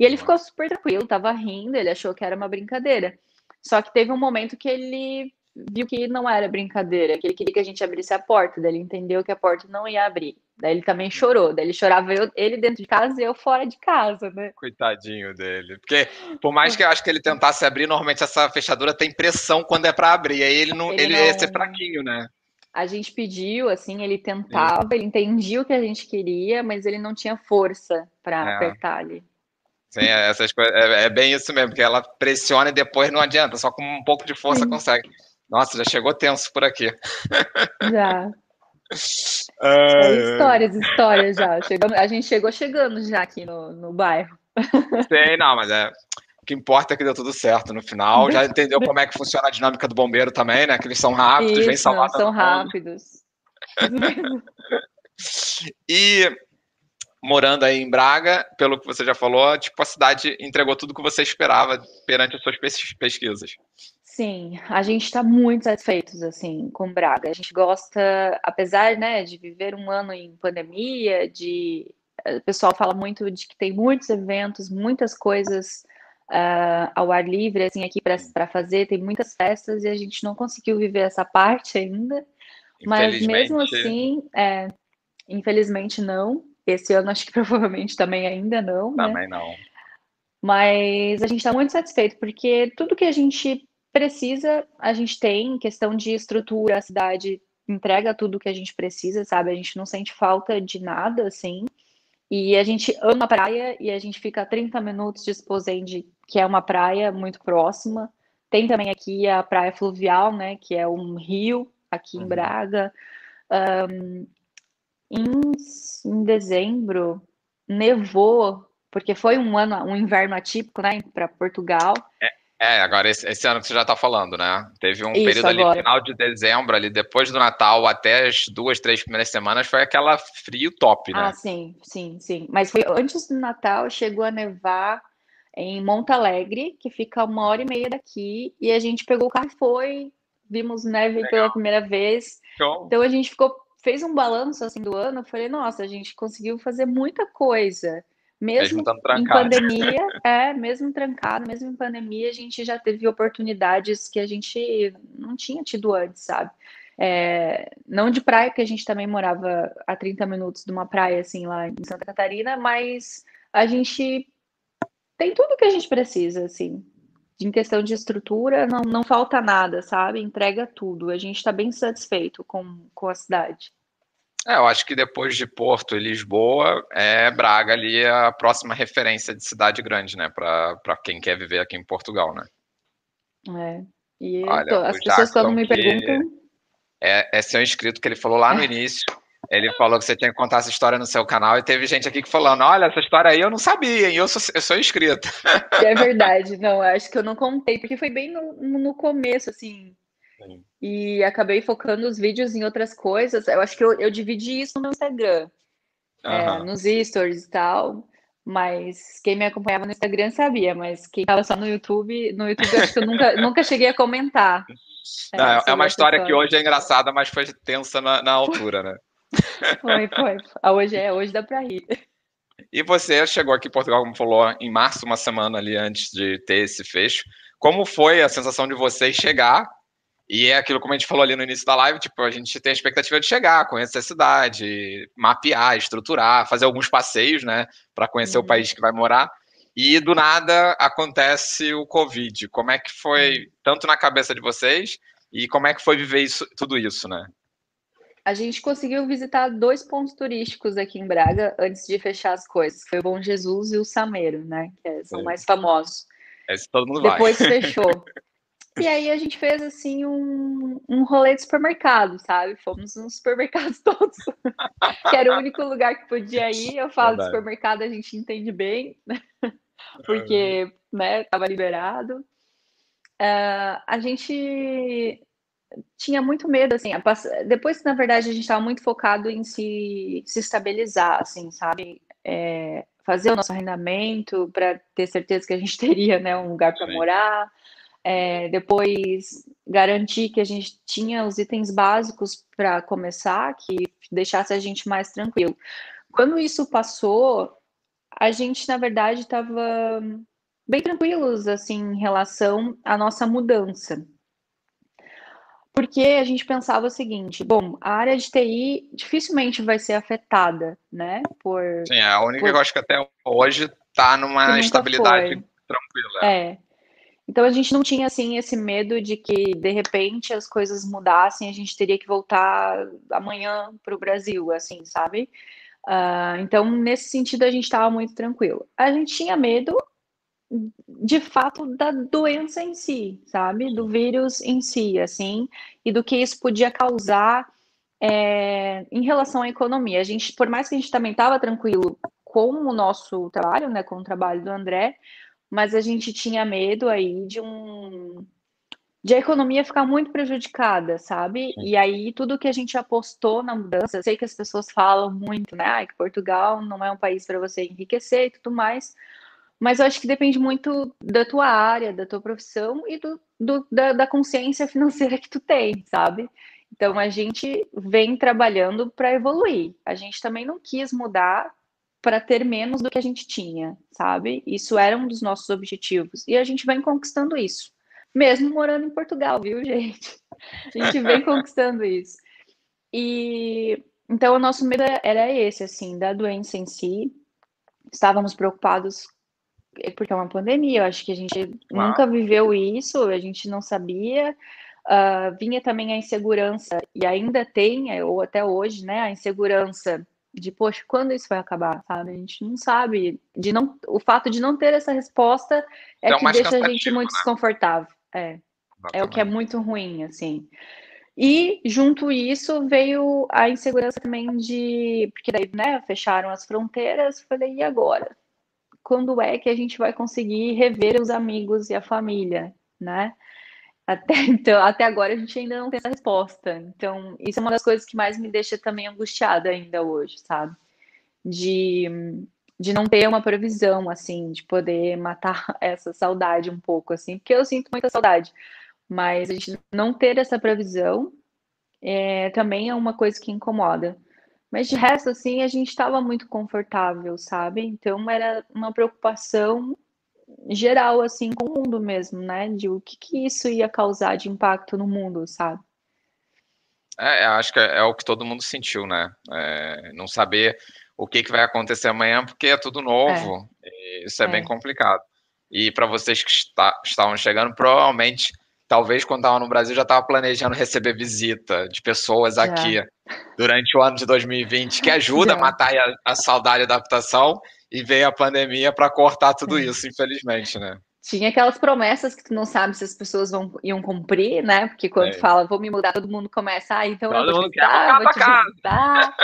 E ele ficou super tranquilo, tava rindo, ele achou que era uma brincadeira. Só que teve um momento que ele viu que não era brincadeira, que ele queria que a gente abrisse a porta, daí ele entendeu que a porta não ia abrir. Daí ele também chorou, daí ele chorava eu, ele dentro de casa e eu fora de casa, né? Coitadinho dele. Porque por mais que eu acho que ele tentasse abrir, normalmente essa fechadura tem pressão quando é para abrir, aí ele não ele, ele não... ia ser fraquinho, né? A gente pediu, assim, ele tentava, ele entendia o que a gente queria, mas ele não tinha força para é. apertar ali. Sim, é, essas coisas, é, é, bem isso mesmo, porque ela pressiona e depois não adianta, só com um pouco de força Sim. consegue. Nossa, já chegou tenso por aqui. Já. É, histórias, histórias já. Chegando, a gente chegou chegando já aqui no, no bairro. Sim, não, mas é. O que importa é que deu tudo certo no final. Já entendeu como é que funciona a dinâmica do bombeiro também, né? Que eles são rápidos, Isso, vem salvar. São rápidos. e morando aí em Braga, pelo que você já falou, tipo, a cidade entregou tudo que você esperava perante as suas pesquisas. Sim, a gente está muito satisfeitos assim com Braga. A gente gosta, apesar né, de viver um ano em pandemia, de o pessoal fala muito de que tem muitos eventos, muitas coisas uh, ao ar livre assim aqui para fazer, tem muitas festas e a gente não conseguiu viver essa parte ainda. Mas mesmo assim, é, infelizmente não. Esse ano acho que provavelmente também ainda não. Né? Também né? não. Mas a gente está muito satisfeito, porque tudo que a gente precisa, a gente tem questão de estrutura, a cidade entrega tudo que a gente precisa, sabe? A gente não sente falta de nada, assim. E a gente ama a praia e a gente fica a 30 minutos de Esposende, que é uma praia muito próxima. Tem também aqui a praia fluvial, né? Que é um rio aqui em uhum. Braga. Um, em, em dezembro, nevou, porque foi um ano, um inverno atípico, né? Para Portugal. É, é, agora esse, esse, ano que você já está falando, né? Teve um Isso, período ali, agora. final de dezembro, ali depois do Natal até as duas, três primeiras semanas, foi aquela frio top, né? Ah, sim, sim, sim. Mas foi antes do Natal, chegou a nevar em Monte Alegre, que fica uma hora e meia daqui, e a gente pegou o carro e foi, vimos neve Legal. pela primeira vez. Show. Então a gente ficou, fez um balanço assim do ano, falei, nossa, a gente conseguiu fazer muita coisa. Mesmo, mesmo em pandemia, é, mesmo trancado, mesmo em pandemia, a gente já teve oportunidades que a gente não tinha tido antes, sabe? É, não de praia, porque a gente também morava a 30 minutos de uma praia, assim, lá em Santa Catarina, mas a gente tem tudo que a gente precisa, assim. Em questão de estrutura, não, não falta nada, sabe? Entrega tudo. A gente está bem satisfeito com, com a cidade. É, eu acho que depois de Porto e Lisboa, é Braga ali a próxima referência de cidade grande, né? Para quem quer viver aqui em Portugal, né? É. E Olha, tô, as pessoas quando me perguntam. É, é seu inscrito que ele falou lá no início. Ele falou que você tinha que contar essa história no seu canal e teve gente aqui que falando: olha, essa história aí eu não sabia, e eu sou, eu sou inscrito. É verdade, não, acho que eu não contei, porque foi bem no, no começo, assim, e acabei focando os vídeos em outras coisas. Eu acho que eu, eu dividi isso no meu Instagram, uhum. é, nos stories e tal. Mas quem me acompanhava no Instagram sabia, mas quem estava só no YouTube, no YouTube eu acho que eu nunca, nunca cheguei a comentar. É, Não, é uma história que hoje é engraçada, mas foi tensa na, na altura, né? Foi, foi. Ah, hoje é, hoje dá para rir. E você chegou aqui em Portugal, como falou, em março, uma semana ali antes de ter esse fecho. Como foi a sensação de você chegar e é aquilo como a gente falou ali no início da live, tipo, a gente tem a expectativa de chegar, conhecer a cidade, mapear, estruturar, fazer alguns passeios, né, para conhecer uhum. o país que vai morar. E do nada acontece o Covid. Como é que foi, uhum. tanto na cabeça de vocês, e como é que foi viver isso, tudo isso, né? A gente conseguiu visitar dois pontos turísticos aqui em Braga antes de fechar as coisas. Foi o Bom Jesus e o Sameiro, né? Que são mais famosos. Esse todo mundo Depois vai. fechou. E aí a gente fez assim um, um rolê de supermercado, sabe? Fomos nos supermercados todos, que era o único lugar que podia ir. Eu falo de supermercado, a gente entende bem, porque né, estava liberado. Uh, a gente tinha muito medo, assim, depois na verdade a gente estava muito focado em se, se estabilizar, assim, sabe? É, fazer o nosso arrendamento para ter certeza que a gente teria né, um lugar para morar, é, depois garantir que a gente tinha os itens básicos para começar, que deixasse a gente mais tranquilo. Quando isso passou, a gente, na verdade, estava bem tranquilos assim em relação à nossa mudança. Porque a gente pensava o seguinte, bom, a área de TI dificilmente vai ser afetada, né? Por, Sim, é a única por... que eu acho que até hoje está numa estabilidade foi. tranquila. É. Então a gente não tinha assim esse medo de que de repente as coisas mudassem, a gente teria que voltar amanhã para o Brasil, assim, sabe? Uh, então nesse sentido a gente estava muito tranquilo. A gente tinha medo de fato da doença em si, sabe? Do vírus em si, assim, e do que isso podia causar é, em relação à economia. A gente, por mais que a gente também estava tranquilo com o nosso trabalho, né, com o trabalho do André, mas a gente tinha medo aí de um de a economia ficar muito prejudicada, sabe? E aí tudo que a gente apostou na mudança, eu sei que as pessoas falam muito, né? Ah, que Portugal não é um país para você enriquecer e tudo mais, mas eu acho que depende muito da tua área, da tua profissão e do, do da, da consciência financeira que tu tem, sabe? Então a gente vem trabalhando para evoluir. A gente também não quis mudar para ter menos do que a gente tinha, sabe? Isso era um dos nossos objetivos. E a gente vem conquistando isso. Mesmo morando em Portugal, viu, gente? A gente vem conquistando isso. E então o nosso medo era esse, assim, da doença em si. Estávamos preocupados é porque é uma pandemia, eu acho que a gente nunca viveu isso, a gente não sabia. Uh, vinha também a insegurança, e ainda tem, ou até hoje, né, a insegurança de, poxa, quando isso vai acabar, sabe? A gente não sabe, de não, o fato de não ter essa resposta é então, que deixa a gente muito né? desconfortável. É, é o que é muito ruim, assim. E junto isso veio a insegurança também de, porque daí, né, fecharam as fronteiras, falei, e agora? Quando é que a gente vai conseguir rever os amigos e a família, né? Até, então, até agora a gente ainda não tem essa resposta. Então, isso é uma das coisas que mais me deixa também angustiada ainda hoje, sabe? De, de não ter uma previsão, assim, de poder matar essa saudade um pouco, assim, porque eu sinto muita saudade. Mas a gente não ter essa previsão é, também é uma coisa que incomoda. Mas de resto, assim, a gente estava muito confortável, sabe? Então era uma preocupação geral, assim, com o mundo mesmo, né? De o que, que isso ia causar de impacto no mundo, sabe? É, acho que é, é, o que todo mundo sentiu, né? É, não saber o que, que vai acontecer amanhã, porque é tudo novo. É. Isso é, bem é. complicado. E para vocês que está, estavam chegando, provavelmente, talvez quando estavam no Brasil, já estava planejando receber visita de pessoas aqui durante o ano de 2020, que ajuda a matar a, a saudade e adaptação e veio a pandemia para cortar tudo isso, infelizmente, né? Tinha aquelas promessas que tu não sabe se as pessoas vão, iam cumprir, né? Porque quando é. fala, vou me mudar, todo mundo começa, ah, então todo eu vou te visitar, vou te visitar.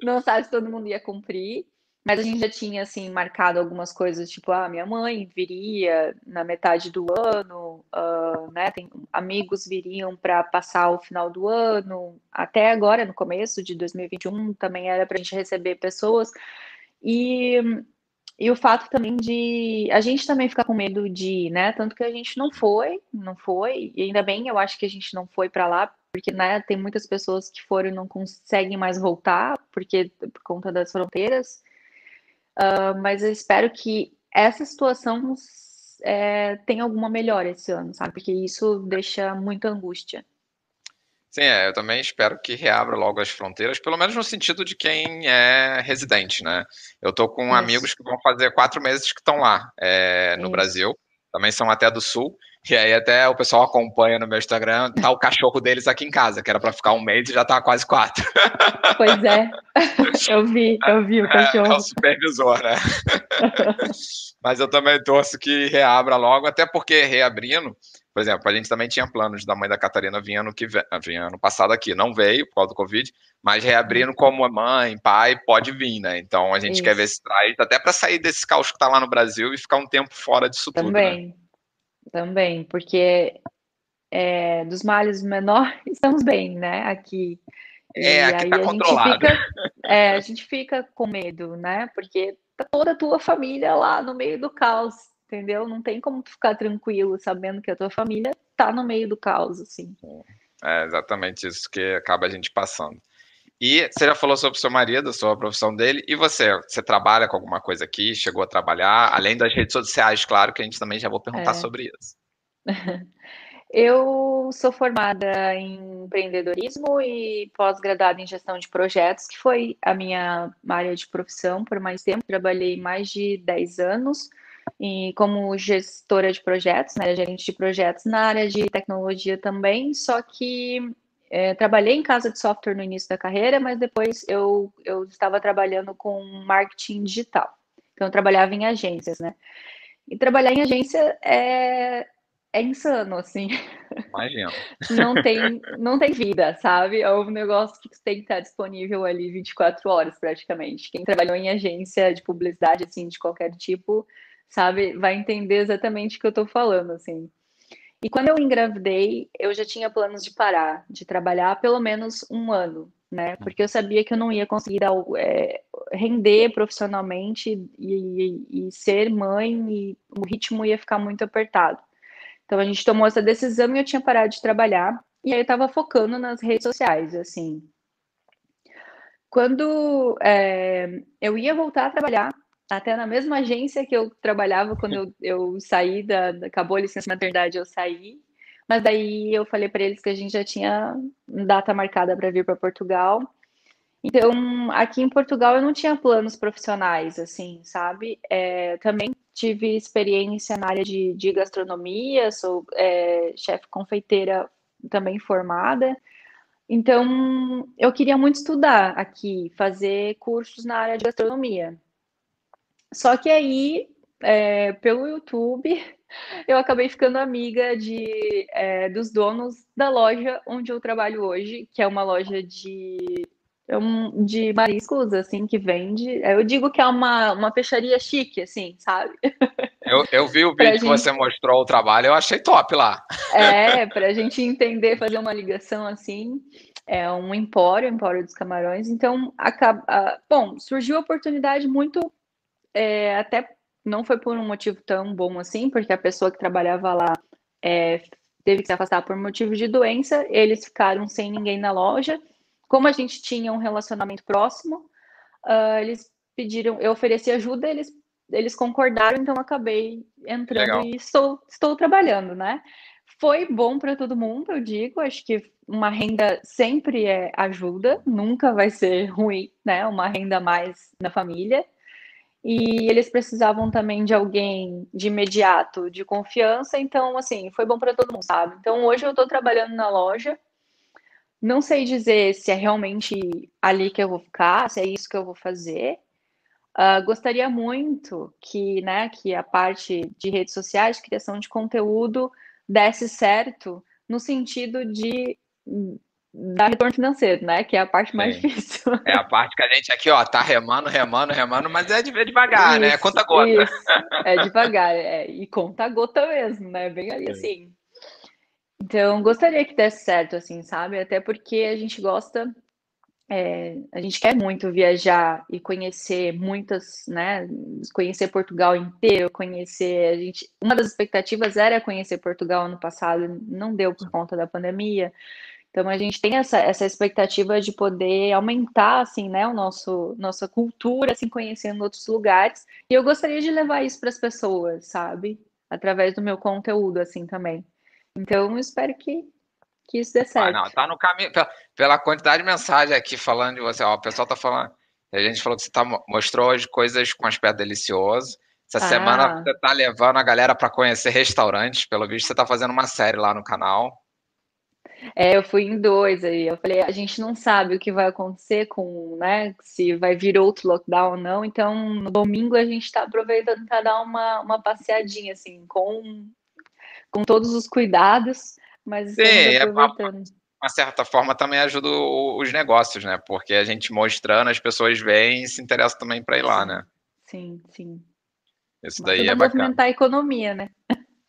não sabe se todo mundo ia cumprir. Mas a gente já tinha, assim, marcado algumas coisas, tipo, ah, minha mãe viria na metade do ano, uh, né? Tem, amigos viriam para passar o final do ano. Até agora, no começo de 2021, também era para a gente receber pessoas. E, e o fato também de a gente também ficar com medo de ir, né? Tanto que a gente não foi, não foi, e ainda bem, eu acho que a gente não foi para lá, porque né, tem muitas pessoas que foram e não conseguem mais voltar, porque por conta das fronteiras. Uh, mas eu espero que essa situação é, tenha alguma melhora esse ano, sabe? Porque isso deixa muita angústia. Sim, é, eu também espero que reabra logo as fronteiras, pelo menos no sentido de quem é residente, né? Eu tô com Isso. amigos que vão fazer quatro meses que estão lá é, no. Brasil, também são até do Sul, e aí até o pessoal acompanha no meu Instagram, tá o cachorro deles aqui em casa, que era para ficar um mês e já tá quase quatro. Pois é, eu vi, eu vi o cachorro. É, é o supervisor, né? Mas eu também torço que reabra logo, até porque reabrindo, por exemplo, a gente também tinha planos da mãe da Catarina vinha ano, que vinha ano passado aqui, não veio por causa do Covid, mas reabrindo como mãe, pai, pode vir, né? Então a gente isso. quer ver se traz, até para sair desse caos que está lá no Brasil e ficar um tempo fora disso também, tudo. Né? Também, porque é, dos males menor estamos bem, né? Aqui. É, aqui tá controlado. Fica, é, a gente fica com medo, né? Porque tá toda a tua família lá no meio do caos entendeu? Não tem como tu ficar tranquilo sabendo que a tua família tá no meio do caos, assim. É exatamente isso que acaba a gente passando. E você já falou sobre o seu marido, sobre a profissão dele, e você? Você trabalha com alguma coisa aqui? Chegou a trabalhar? Além das redes sociais, claro, que a gente também já vou perguntar é. sobre isso. Eu sou formada em empreendedorismo e pós-graduada em gestão de projetos, que foi a minha área de profissão por mais tempo. Trabalhei mais de 10 anos e como gestora de projetos, né, gerente de projetos na área de tecnologia também, só que é, trabalhei em casa de software no início da carreira, mas depois eu, eu estava trabalhando com marketing digital. Então, eu trabalhava em agências, né? E trabalhar em agência é, é insano, assim. Imagina. não tem, não tem vida, sabe? É um negócio que tem que estar disponível ali 24 horas, praticamente. Quem trabalhou em agência de publicidade, assim, de qualquer tipo, sabe, vai entender exatamente o que eu estou falando, assim. E quando eu engravidei, eu já tinha planos de parar, de trabalhar pelo menos um ano, né? Porque eu sabia que eu não ia conseguir dar, é, render profissionalmente e, e, e, ser mãe e o ritmo ia ficar muito apertado. Então a gente tomou essa decisão e eu tinha parado de trabalhar e aí eu estava focando nas redes sociais, assim. Quando é, eu ia voltar a trabalhar, até na mesma agência que eu trabalhava quando eu, eu saí da, acabou a licença maternidade, eu saí. Mas daí eu falei para eles que a gente já tinha data marcada para vir para Portugal. Então, aqui em Portugal eu não tinha planos profissionais, assim, sabe? É, também tive experiência na área de, de gastronomia, sou é, chefe confeiteira também formada. Então, eu queria muito estudar aqui, fazer cursos na área de gastronomia. Só que aí, é, pelo YouTube, eu acabei ficando amiga de, é, dos donos da loja onde eu trabalho hoje, que é uma loja de é de mariscos, assim, que vende. Eu digo que é uma, uma peixaria chique, assim, sabe? Eu, eu vi o vídeo gente... que você mostrou o trabalho, eu achei top lá. É, para a gente entender, fazer uma ligação assim. É um empório, empório dos camarões. Então, acaba... bom, surgiu a oportunidade muito. É, até não foi por um motivo tão bom assim, porque a pessoa que trabalhava lá é, teve que se afastar por motivo de doença. Eles ficaram sem ninguém na loja como a gente tinha um relacionamento próximo, uh, eles pediram, eu ofereci ajuda, eles, eles concordaram, então acabei entrando Legal. e estou, estou trabalhando, né? Foi bom para todo mundo, eu digo. Acho que uma renda sempre é ajuda, nunca vai ser ruim, né? Uma renda mais na família. E eles precisavam também de alguém de imediato, de confiança. Então, assim, foi bom para todo mundo, sabe? Então, hoje eu estou trabalhando na loja não sei dizer se é realmente ali que eu vou ficar, se é isso que eu vou fazer. Uh, gostaria muito que, né, que a parte de redes sociais, de criação de conteúdo, desse certo no sentido de dar retorno financeiro, né? Que é a parte mais Sim. difícil. É a parte que a gente aqui, ó, tá remando, remando, remando, mas é devagar, né? isso, né? Conta gota. Isso. É devagar, é, e conta gota mesmo, né? Bem ali assim. Então, gostaria que desse certo, assim, sabe? Até porque a gente gosta, é, a gente quer muito viajar e conhecer muitas, né? Conhecer Portugal inteiro, conhecer. A gente, uma das expectativas era conhecer Portugal ano passado, não deu por conta da pandemia. Então a gente tem essa, essa expectativa de poder aumentar assim, né, o nosso nossa cultura, assim, conhecendo outros lugares. E eu gostaria de levar isso para as pessoas, sabe? Através do meu conteúdo assim também. Então, espero que, que isso dê certo. Ah, não, tá no caminho. Pela, pela quantidade de mensagem aqui falando de você, ó, o pessoal tá falando. A gente falou que você tá, mostrou hoje coisas com aspecto delicioso. Essa ah. semana você tá levando a galera para conhecer restaurantes. Pelo visto, você tá fazendo uma série lá no canal. É, eu fui em dois aí. Eu falei, a gente não sabe o que vai acontecer com, né? Se vai vir outro lockdown ou não. Então, no domingo a gente está aproveitando para dar uma, uma passeadinha, assim, com com todos os cuidados, mas Sim, é aproveitando. É uma certa forma também ajuda os negócios, né? Porque a gente mostrando, as pessoas veem e se interessam também para ir lá, né? Sim, sim. Isso daí é bacana. movimentar a economia, né?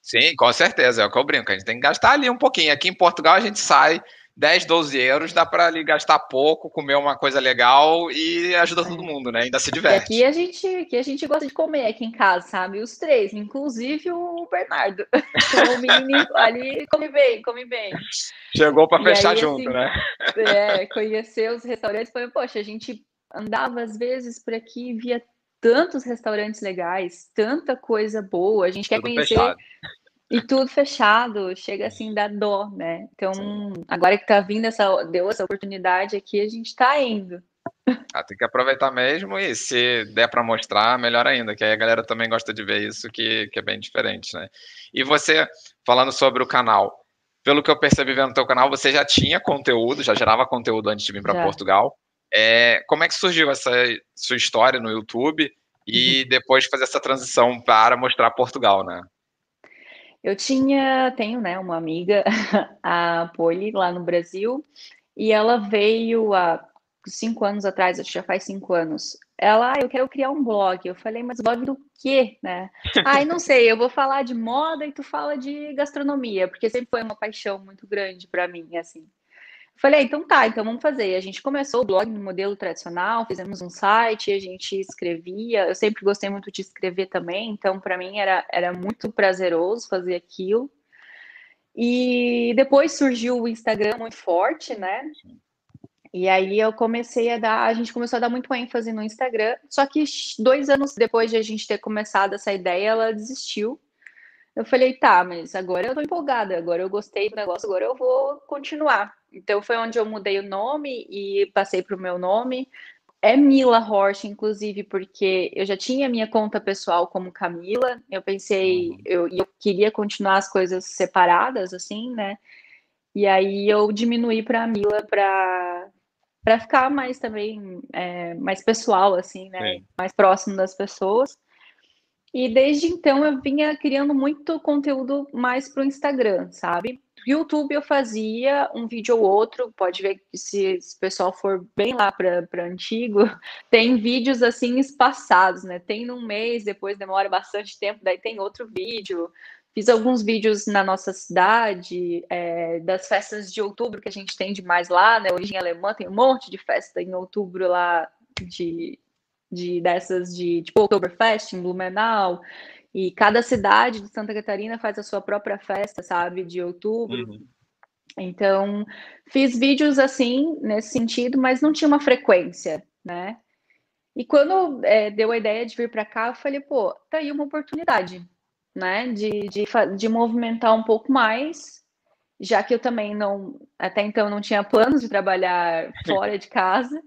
Sim, com certeza, é o que eu brinco. A gente tem que gastar ali um pouquinho. Aqui em Portugal a gente sai 10, 12 euros, dá para ali gastar pouco, comer uma coisa legal e ajuda todo mundo, né? Ainda se diverte. Aqui a gente, aqui a gente gosta de comer aqui em casa, sabe? Os três, inclusive o Bernardo. o menino ali come bem, come bem. Chegou para fechar aí, junto, assim, né? É, conhecer os restaurantes, foi, poxa, a gente andava às vezes por aqui, via tantos restaurantes legais, tanta coisa boa, a gente Tudo quer conhecer fechado. E tudo fechado, chega assim, dá dó, né? Então, Sim. agora que tá vindo essa, deu essa oportunidade aqui, a gente tá indo. Ah, tem que aproveitar mesmo e se der para mostrar, melhor ainda, que aí a galera também gosta de ver isso, que, que é bem diferente, né? E você, falando sobre o canal, pelo que eu percebi vendo no teu canal, você já tinha conteúdo, já gerava conteúdo antes de vir para Portugal. É, como é que surgiu essa sua história no YouTube e uhum. depois fazer essa transição para mostrar Portugal, né? Eu tinha, tenho, né, uma amiga, a Poli, lá no Brasil, e ela veio há cinco anos atrás, acho que já faz cinco anos. Ela, ah, eu quero criar um blog. Eu falei, mas blog do quê, né? Ai, não sei, eu vou falar de moda e tu fala de gastronomia, porque sempre foi uma paixão muito grande para mim, assim. Falei, então tá, então vamos fazer. A gente começou o blog no modelo tradicional, fizemos um site, a gente escrevia. Eu sempre gostei muito de escrever também, então para mim era, era muito prazeroso fazer aquilo. E depois surgiu o Instagram muito forte, né? E aí eu comecei a dar, a gente começou a dar muito ênfase no Instagram. Só que dois anos depois de a gente ter começado essa ideia, ela desistiu. Eu falei, tá, mas agora eu tô empolgada, agora eu gostei do negócio, agora eu vou continuar. Então foi onde eu mudei o nome e passei para o meu nome. É Mila Horst, inclusive, porque eu já tinha minha conta pessoal como Camila. Eu pensei, uhum. eu, eu queria continuar as coisas separadas, assim, né? E aí eu diminuí para Mila para para ficar mais também é, mais pessoal, assim, né? Mais próximo das pessoas. E desde então eu vinha criando muito conteúdo mais para o Instagram, sabe? YouTube eu fazia um vídeo ou outro, pode ver que se, se o pessoal for bem lá para antigo, tem vídeos assim espaçados, né? Tem num mês, depois demora bastante tempo, daí tem outro vídeo. Fiz alguns vídeos na nossa cidade, é, das festas de outubro que a gente tem demais lá, né? Origem alemã, tem um monte de festa em outubro lá de, de dessas de tipo Oktoberfest em Blumenau. E cada cidade de Santa Catarina faz a sua própria festa, sabe, de outubro. Uhum. Então, fiz vídeos assim, nesse sentido, mas não tinha uma frequência, né? E quando é, deu a ideia de vir para cá, eu falei, pô, tá aí uma oportunidade, né? De, de, de movimentar um pouco mais, já que eu também não, até então, não tinha planos de trabalhar fora de casa.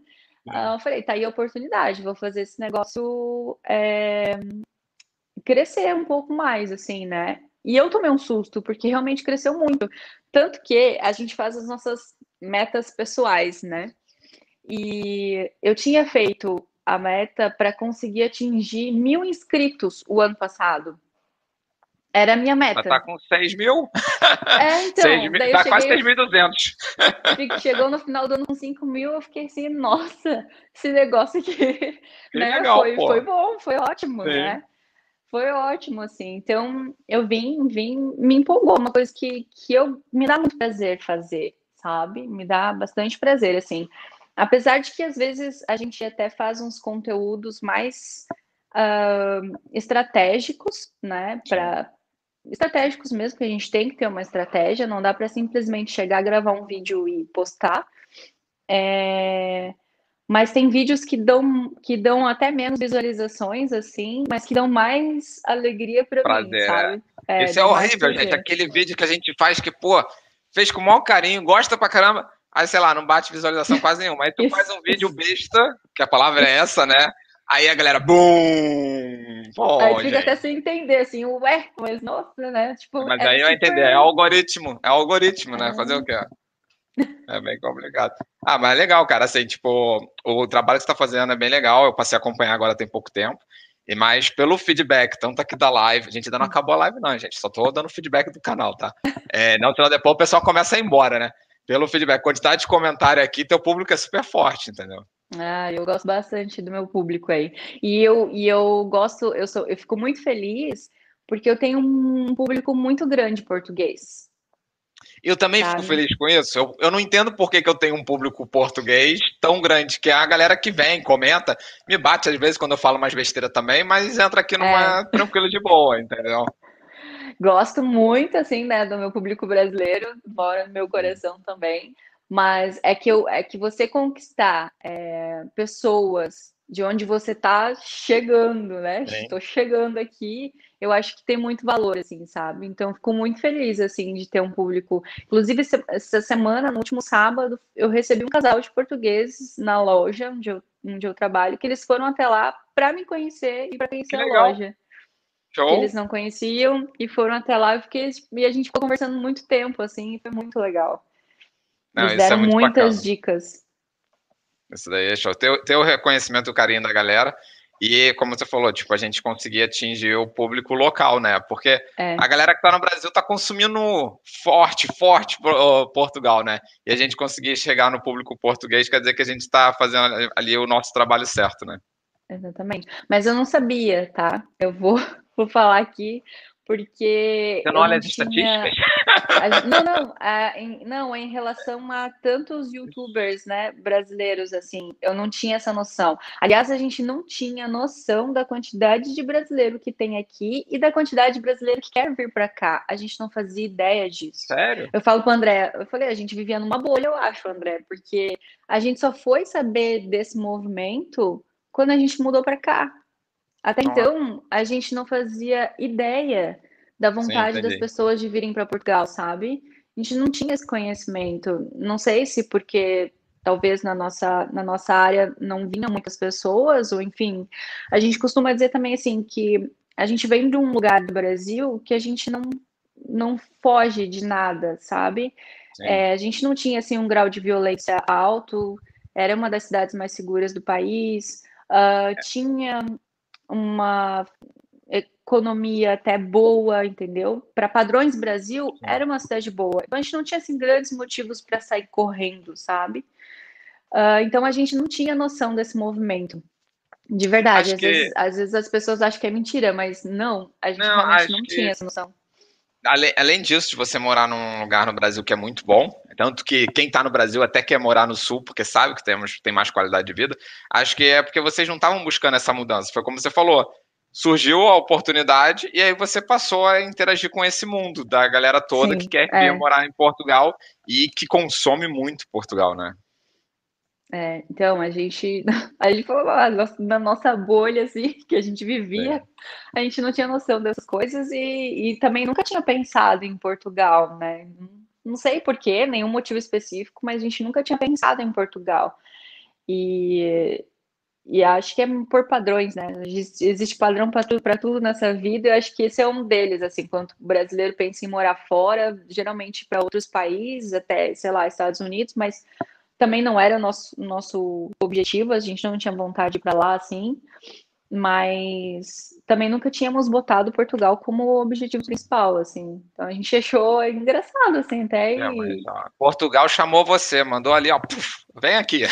Uh, eu falei, tá aí a oportunidade, vou fazer esse negócio é, crescer um pouco mais, assim, né? E eu tomei um susto, porque realmente cresceu muito. Tanto que a gente faz as nossas metas pessoais, né? E eu tinha feito a meta para conseguir atingir mil inscritos o ano passado. Era a minha meta. Mas tá com 6 mil? É, então. 6 mil, tá quase 6.200. Chegou no final do ano com 5 mil, eu fiquei assim, nossa, esse negócio aqui. Né, legal, foi, foi bom, foi ótimo, Sim. né? Foi ótimo, assim. Então, eu vim, vim, me empolgou, uma coisa que, que eu me dá muito prazer fazer, sabe? Me dá bastante prazer, assim. Apesar de que às vezes a gente até faz uns conteúdos mais uh, estratégicos, né? Para estratégicos mesmo, que a gente tem que ter uma estratégia, não dá para simplesmente chegar, gravar um vídeo e postar. É... Mas tem vídeos que dão, que dão até menos visualizações, assim, mas que dão mais alegria para mim, sabe? É, Isso é horrível, gente. Aquele vídeo que a gente faz que, pô, fez com o maior carinho, gosta pra caramba, aí, sei lá, não bate visualização quase nenhuma. Aí tu faz um vídeo besta, que a palavra é essa, né? Aí a galera, bum! Aí fica até sem entender, assim, ué, mas nossa, né? Tipo, mas é aí eu super... entender, é algoritmo, é algoritmo, né? Fazer o quê? É bem complicado. Ah, mas é legal, cara. Assim, tipo, o trabalho que você está fazendo é bem legal. Eu passei a acompanhar agora tem pouco tempo. E mais pelo feedback, tanto aqui da live. A gente ainda não acabou a live, não, gente. Só tô dando feedback do canal, tá? É, não, depois o pessoal começa a ir embora, né? Pelo feedback. Quantidade de comentário aqui, teu público é super forte, entendeu? Ah, eu gosto bastante do meu público aí. E eu, e eu gosto, eu, sou, eu fico muito feliz porque eu tenho um público muito grande português. Eu também Sabe? fico feliz com isso. Eu, eu não entendo por que, que eu tenho um público português tão grande, que é a galera que vem, comenta, me bate às vezes quando eu falo mais besteira também, mas entra aqui numa é. tranquilo de boa, entendeu? Gosto muito, assim, né, do meu público brasileiro, mora no meu coração também. Mas é que, eu, é que você conquistar é, pessoas de onde você está chegando, né? Estou chegando aqui, eu acho que tem muito valor, assim, sabe? Então, fico muito feliz, assim, de ter um público. Inclusive, essa semana, no último sábado, eu recebi um casal de portugueses na loja onde eu, onde eu trabalho, que eles foram até lá para me conhecer e para conhecer a loja. Show. Eles não conheciam e foram até lá e, fiquei, e a gente ficou conversando muito tempo, assim, e foi muito legal. Não, eles é deram é muitas bacana. dicas. Isso daí é show. Ter, ter o reconhecimento o carinho da galera. E, como você falou, tipo, a gente conseguir atingir o público local, né? Porque é. a galera que tá no Brasil tá consumindo forte, forte Portugal, né? E a gente conseguir chegar no público português quer dizer que a gente está fazendo ali o nosso trabalho certo, né? Exatamente. Mas eu não sabia, tá? Eu vou, vou falar aqui porque. Você não olha as tinha... estatísticas? Não, não, a, em, não, em relação a tantos youtubers né, brasileiros, assim, eu não tinha essa noção. Aliás, a gente não tinha noção da quantidade de brasileiro que tem aqui e da quantidade de brasileiro que quer vir para cá. A gente não fazia ideia disso. Sério? Eu falo para André, eu falei, a gente vivia numa bolha, eu acho, André, porque a gente só foi saber desse movimento quando a gente mudou para cá. Até então, a gente não fazia ideia da vontade Sim, das pessoas de virem para Portugal, sabe? a gente não tinha esse conhecimento. Não sei se porque talvez na nossa, na nossa área não vinham muitas pessoas, ou enfim, a gente costuma dizer também assim que a gente vem de um lugar do Brasil que a gente não, não foge de nada, sabe? É, a gente não tinha assim um grau de violência alto, era uma das cidades mais seguras do país, uh, tinha uma economia até boa, entendeu? Para padrões Brasil, era uma cidade boa. Então a gente não tinha assim grandes motivos para sair correndo, sabe? Uh, então a gente não tinha noção desse movimento. De verdade, às, que... vezes, às, vezes, as pessoas acham que é mentira, mas não, a gente não, realmente não que... tinha essa noção. Além, além disso, de você morar num lugar no Brasil que é muito bom, tanto que quem está no Brasil até quer morar no Sul, porque sabe que temos, tem mais qualidade de vida, acho que é porque vocês não estavam buscando essa mudança. Foi como você falou, surgiu a oportunidade e aí você passou a interagir com esse mundo da galera toda Sim, que quer é. morar em Portugal e que consome muito Portugal, né? É, então, a gente, a gente falou ah, na nossa bolha, assim, que a gente vivia, é. a gente não tinha noção dessas coisas e, e também nunca tinha pensado em Portugal, né? Não sei porquê, nenhum motivo específico, mas a gente nunca tinha pensado em Portugal. E, e acho que é por padrões, né? Existe padrão para tudo, tudo nessa vida. Eu acho que esse é um deles, assim, quando o brasileiro pensa em morar fora, geralmente para outros países, até, sei lá, Estados Unidos, mas também não era o nosso, nosso objetivo, a gente não tinha vontade para lá assim, mas também nunca tínhamos botado Portugal como objetivo principal, assim. Então a gente achou engraçado, assim, até. É, mas, ó, Portugal chamou você, mandou ali, ó, puf, vem aqui.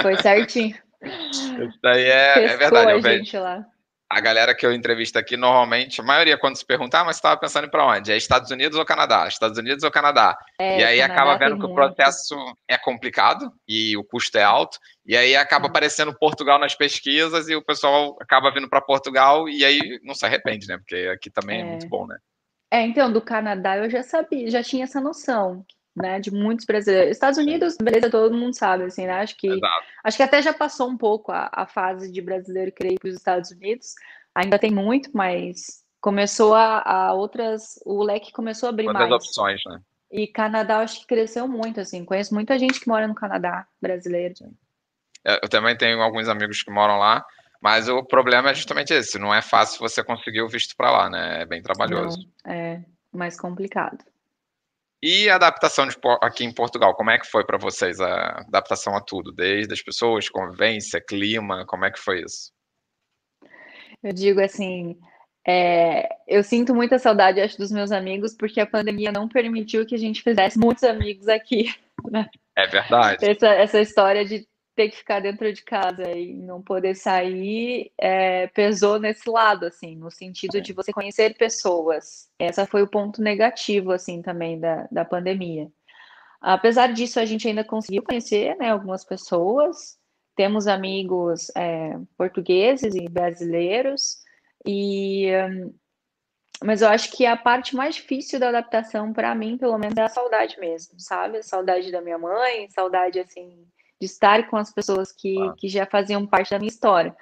Foi certinho. Isso daí é, é verdade. A gente lá a galera que eu entrevisto aqui, normalmente, a maioria, quando se perguntar, ah, mas você estava pensando em para onde? É Estados Unidos ou Canadá? Estados Unidos ou Canadá? É, e aí Canadá acaba vendo que muito. o processo é complicado e o custo é alto, e aí acaba hum. aparecendo Portugal nas pesquisas e o pessoal acaba vindo para Portugal e aí não se arrepende, né? Porque aqui também é. é muito bom, né? É, então, do Canadá eu já sabia, já tinha essa noção, né, de muitos brasileiros. Estados Unidos, beleza, todo mundo sabe, assim, né? Acho que, acho que até já passou um pouco a, a fase de brasileiro querer ir para os Estados Unidos. Ainda tem muito, mas começou a, a outras, o leque começou a abrir mais. opções, né? E Canadá, acho que cresceu muito, assim. Conheço muita gente que mora no Canadá, brasileiro. É, eu também tenho alguns amigos que moram lá, mas o problema é justamente esse. Não é fácil você conseguir o visto para lá, né? É bem trabalhoso. Não, é mais complicado. E a adaptação de, aqui em Portugal, como é que foi para vocês a adaptação a tudo? Desde as pessoas, convivência, clima, como é que foi isso? Eu digo assim, é, eu sinto muita saudade, acho, dos meus amigos, porque a pandemia não permitiu que a gente fizesse muitos amigos aqui. Né? É verdade. Essa, essa história de ter que ficar dentro de casa e não poder sair é, pesou nesse lado, assim, no sentido de você conhecer pessoas. Essa foi o ponto negativo, assim, também da, da pandemia. Apesar disso, a gente ainda conseguiu conhecer, né, algumas pessoas. Temos amigos é, portugueses e brasileiros e mas eu acho que a parte mais difícil da adaptação para mim, pelo menos, é a saudade mesmo, sabe? A saudade da minha mãe, saudade assim de estar com as pessoas que, ah. que já faziam parte da minha história.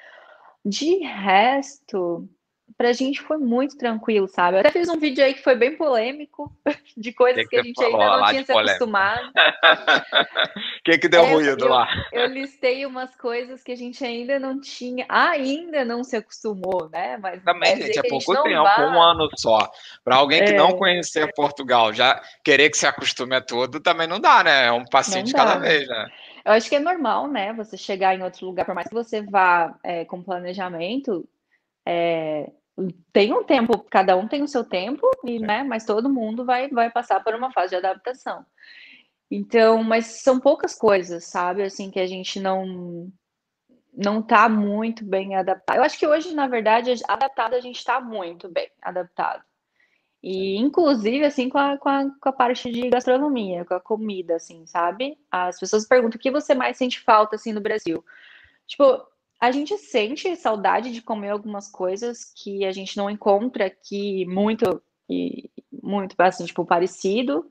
De resto, pra gente foi muito tranquilo, sabe? Eu até fiz um vídeo aí que foi bem polêmico, de coisas que, que, a gente ainda não tinha se acostumado. O que, que deu é, ruído eu, lá? Eu listei umas coisas que a gente ainda não tinha, ainda não se acostumou, né? Mas também, gente, é pouco tempo, vá... um ano só. Para alguém que é... não conhecer Portugal, já querer que se acostume a tudo, também não dá, né? É um passinho não de dá. cada vez, né? Eu acho que é normal, né? Você chegar em outro lugar, por mais que você vá é, com planejamento, é, tem um tempo, cada um tem o seu tempo, e, né? Mas todo mundo vai, vai passar por uma fase de adaptação. Então, mas são poucas coisas, sabe? Assim, que a gente não não tá muito bem adaptado. Eu acho que hoje, na verdade, adaptado a gente está muito bem adaptado. E, inclusive, assim, com a, com, a, com a parte de gastronomia, com a comida, assim, sabe? As pessoas perguntam o que você mais sente falta, assim, no Brasil. Tipo, a gente sente saudade de comer algumas coisas que a gente não encontra aqui muito, e muito, assim, tipo, parecido.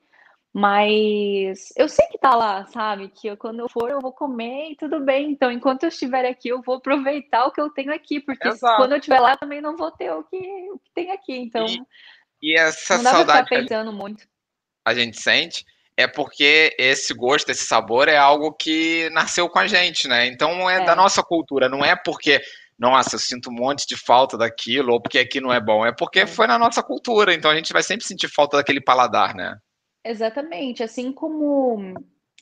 Mas eu sei que tá lá, sabe? Que eu, quando eu for, eu vou comer e tudo bem. Então, enquanto eu estiver aqui, eu vou aproveitar o que eu tenho aqui, porque quando eu estiver lá, também não vou ter o que, o que tem aqui. Então, e e essa não dá saudade. Pra ficar pensando muito. a gente sente é porque esse gosto, esse sabor é algo que nasceu com a gente, né? Então é, é. da nossa cultura, não é porque nossa, eu sinto um monte de falta daquilo, ou porque aqui não é bom. É porque é. foi na nossa cultura, então a gente vai sempre sentir falta daquele paladar, né? Exatamente. Assim como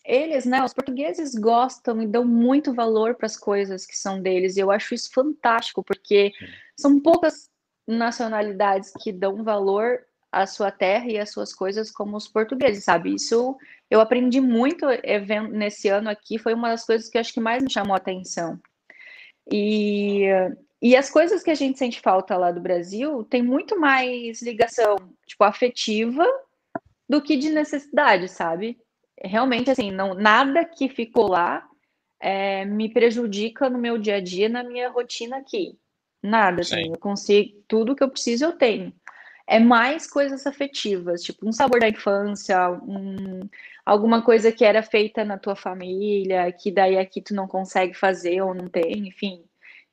eles, né, os portugueses gostam e dão muito valor para as coisas que são deles. E eu acho isso fantástico, porque são poucas nacionalidades que dão valor à sua terra e às suas coisas como os portugueses, sabe? Isso eu aprendi muito nesse ano aqui, foi uma das coisas que acho que mais me chamou a atenção. E, e as coisas que a gente sente falta lá do Brasil tem muito mais ligação, tipo, afetiva do que de necessidade, sabe? Realmente, assim, não, nada que ficou lá é, me prejudica no meu dia a dia, na minha rotina aqui. Nada, assim, Sim. eu consigo, tudo que eu preciso eu tenho. É mais coisas afetivas, tipo um sabor da infância, um, alguma coisa que era feita na tua família, que daí aqui tu não consegue fazer ou não tem, enfim.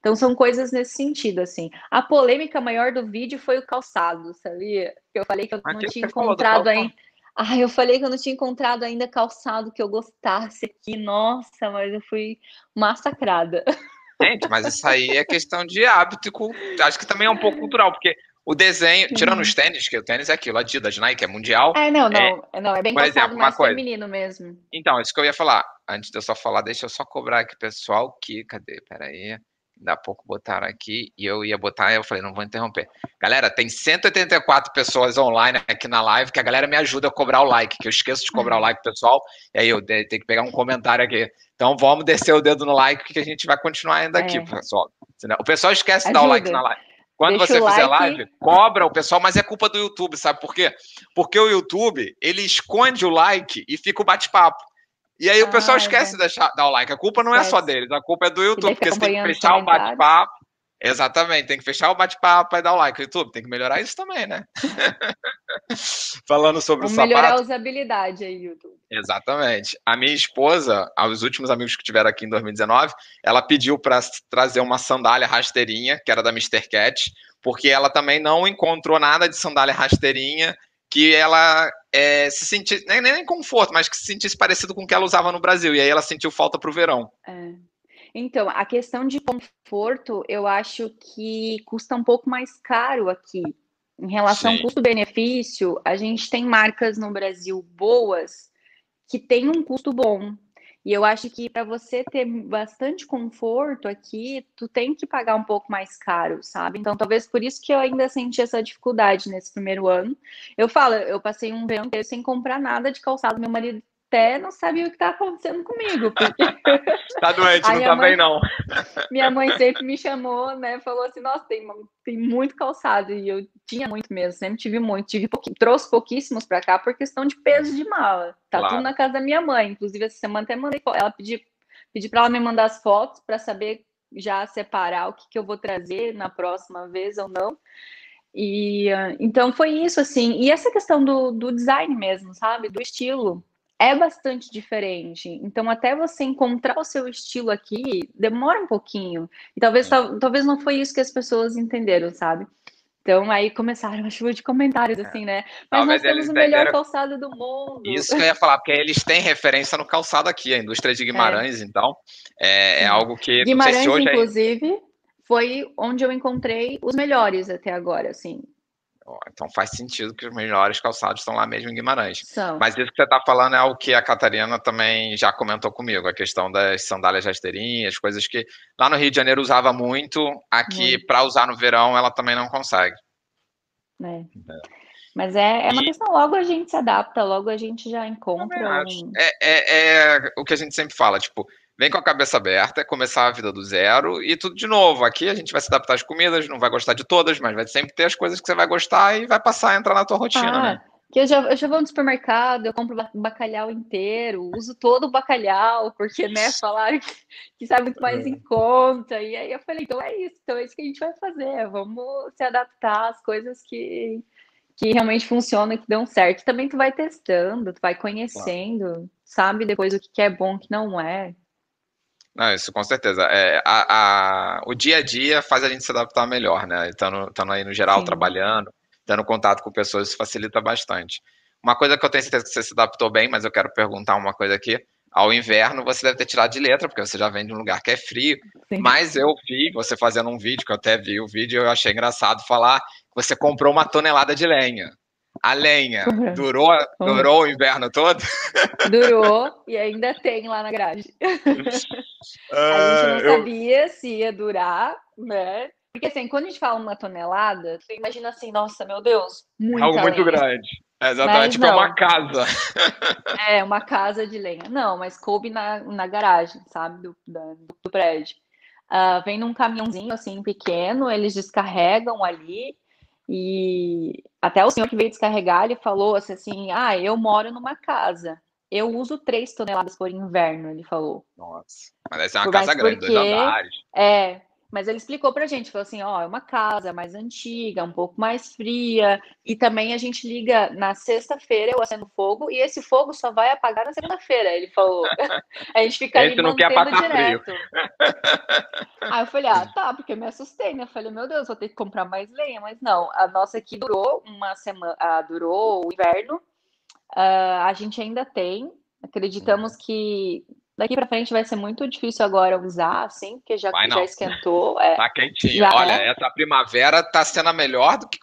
Então são coisas nesse sentido, assim. A polêmica maior do vídeo foi o calçado, sabia? Que eu falei que eu não tinha encontrado ainda. Ah, eu falei que eu não tinha encontrado ainda calçado que eu gostasse aqui. Nossa, mas eu fui massacrada. Gente, mas isso aí é questão de hábito. Acho que também é um pouco cultural, porque o desenho, tirando os tênis, que o tênis é aquilo, Adidas, Nike, é mundial. É, não, não, é, não, é bem exemplo, mais coisa. feminino mesmo. Então, isso que eu ia falar. Antes de eu só falar, deixa eu só cobrar aqui, pessoal, que, cadê? Peraí. Dá pouco botaram aqui e eu ia botar, eu falei, não vou interromper. Galera, tem 184 pessoas online aqui na live que a galera me ajuda a cobrar o like, que eu esqueço de cobrar o uhum. like, pessoal. E aí eu tenho que pegar um comentário aqui. Então vamos descer o dedo no like que a gente vai continuar ainda aqui, é. pessoal. O pessoal esquece de dar o like na live. Quando Deixa você fizer like. live, cobra o pessoal, mas é culpa do YouTube, sabe por quê? Porque o YouTube, ele esconde o like e fica o bate-papo. E aí ah, o pessoal esquece é. de deixar, dar o like. A culpa não é só deles, a culpa é do YouTube, porque você tem que fechar o bate-papo. Exatamente, tem que fechar o bate-papo e dar o like. O YouTube tem que melhorar isso também, né? Falando sobre Vamos o sapato. melhorar a usabilidade aí, YouTube. Exatamente. A minha esposa, os últimos amigos que tiveram aqui em 2019, ela pediu para trazer uma sandália rasteirinha, que era da Mr. Cat, porque ela também não encontrou nada de sandália rasteirinha que ela é, se sentisse, nem, nem conforto, mas que se sentisse parecido com o que ela usava no Brasil. E aí ela sentiu falta para o verão. É. Então, a questão de conforto, eu acho que custa um pouco mais caro aqui. Em relação custo-benefício, a gente tem marcas no Brasil boas que têm um custo bom. E eu acho que para você ter bastante conforto aqui, tu tem que pagar um pouco mais caro, sabe? Então, talvez por isso que eu ainda senti essa dificuldade nesse primeiro ano. Eu falo, eu passei um verão sem comprar nada de calçado. Meu marido até não sabia o que estava acontecendo comigo. Porque... tá doente, não tá mãe, bem, não. Minha mãe sempre me chamou, né? Falou assim: nossa, tem, tem muito calçado. E eu tinha muito mesmo, sempre tive muito. Tive pouqui... Trouxe pouquíssimos para cá por questão de peso de mala. Tá claro. tudo na casa da minha mãe. Inclusive, essa semana até mandei. Ela pediu pedi para ela me mandar as fotos para saber já separar o que, que eu vou trazer na próxima vez ou não. E então foi isso assim. E essa questão do, do design mesmo, sabe? Do estilo é bastante diferente. Então, até você encontrar o seu estilo aqui, demora um pouquinho. E talvez, tal, talvez não foi isso que as pessoas entenderam, sabe? Então, aí começaram uma chuva de comentários, é. assim, né? Mas Talvez nós temos o melhor calçado do mundo. Isso que eu ia falar, porque eles têm referência no calçado aqui, a indústria de Guimarães, é. então, é, é, algo que... Guimarães, se inclusive, foi onde eu encontrei os melhores até agora, assim. Então faz sentido que os melhores calçados estão lá mesmo em Guimarães. São. Mas isso que você está falando é o que a Catarina também já comentou comigo, a questão das sandálias rasteirinhas, coisas que lá no Rio de Janeiro usava muito, aqui para usar no verão ela também não consegue. É. É. Mas é, é uma e... questão, logo a gente se adapta, logo a gente já encontra. Um... É, é, é o que a gente sempre fala, tipo, vem com a cabeça aberta, começar a vida do zero e tudo de novo. Aqui a gente vai se adaptar às comidas, não vai gostar de todas, mas vai sempre ter as coisas que você vai gostar e vai passar a entrar na tua rotina, ah, né? Que eu já, eu já vou no supermercado, eu compro bacalhau inteiro, uso todo o bacalhau, porque, né, falaram que, que sai muito mais em conta. E aí eu falei, então é isso, então é isso que a gente vai fazer, vamos se adaptar às coisas que, que realmente funcionam, que dão certo. Também tu vai testando, tu vai conhecendo, claro. sabe depois o que é bom, o que não é. Não, isso com certeza. É, a, a, o dia a dia faz a gente se adaptar melhor, né? Estando, estando aí no geral Sim. trabalhando, tendo contato com pessoas, isso facilita bastante. Uma coisa que eu tenho certeza que você se adaptou bem, mas eu quero perguntar uma coisa aqui. Ao inverno, você deve ter tirado de letra, porque você já vem de um lugar que é frio. Sim. Mas eu vi você fazendo um vídeo, que eu até vi o vídeo, eu achei engraçado falar que você comprou uma tonelada de lenha. A lenha durou, durou o inverno todo? Durou e ainda tem lá na garagem. a gente não sabia se ia durar, né? Porque assim, quando a gente fala uma tonelada, você imagina assim, nossa, meu Deus, muita Algo muito lenha. grande. É, exatamente, tipo, é uma casa. É, uma casa de lenha. Não, mas coube na, na garagem, sabe, do, da, do prédio. Uh, vem num caminhãozinho assim pequeno, eles descarregam ali e até o senhor que veio descarregar, ele falou assim, assim ah, eu moro numa casa. Eu uso três toneladas por inverno, ele falou. Nossa, mas essa é uma por casa grande, porque, dois andares. É, mas ele explicou pra gente, falou assim, ó, é uma casa mais antiga, um pouco mais fria, e também a gente liga na sexta-feira, eu acendo fogo, e esse fogo só vai apagar na segunda-feira, ele falou. A gente fica ali mantendo direto. Frio. Aí eu falei, ah, tá, porque eu me assustei, né? Eu falei, meu Deus, vou ter que comprar mais lenha, mas não, a nossa aqui durou uma semana, ah, durou o inverno, uh, a gente ainda tem, acreditamos que Daqui para frente vai ser muito difícil agora usar, assim, porque já, já esquentou. É, tá quentinho. Olha, é. essa primavera tá sendo a melhor do que.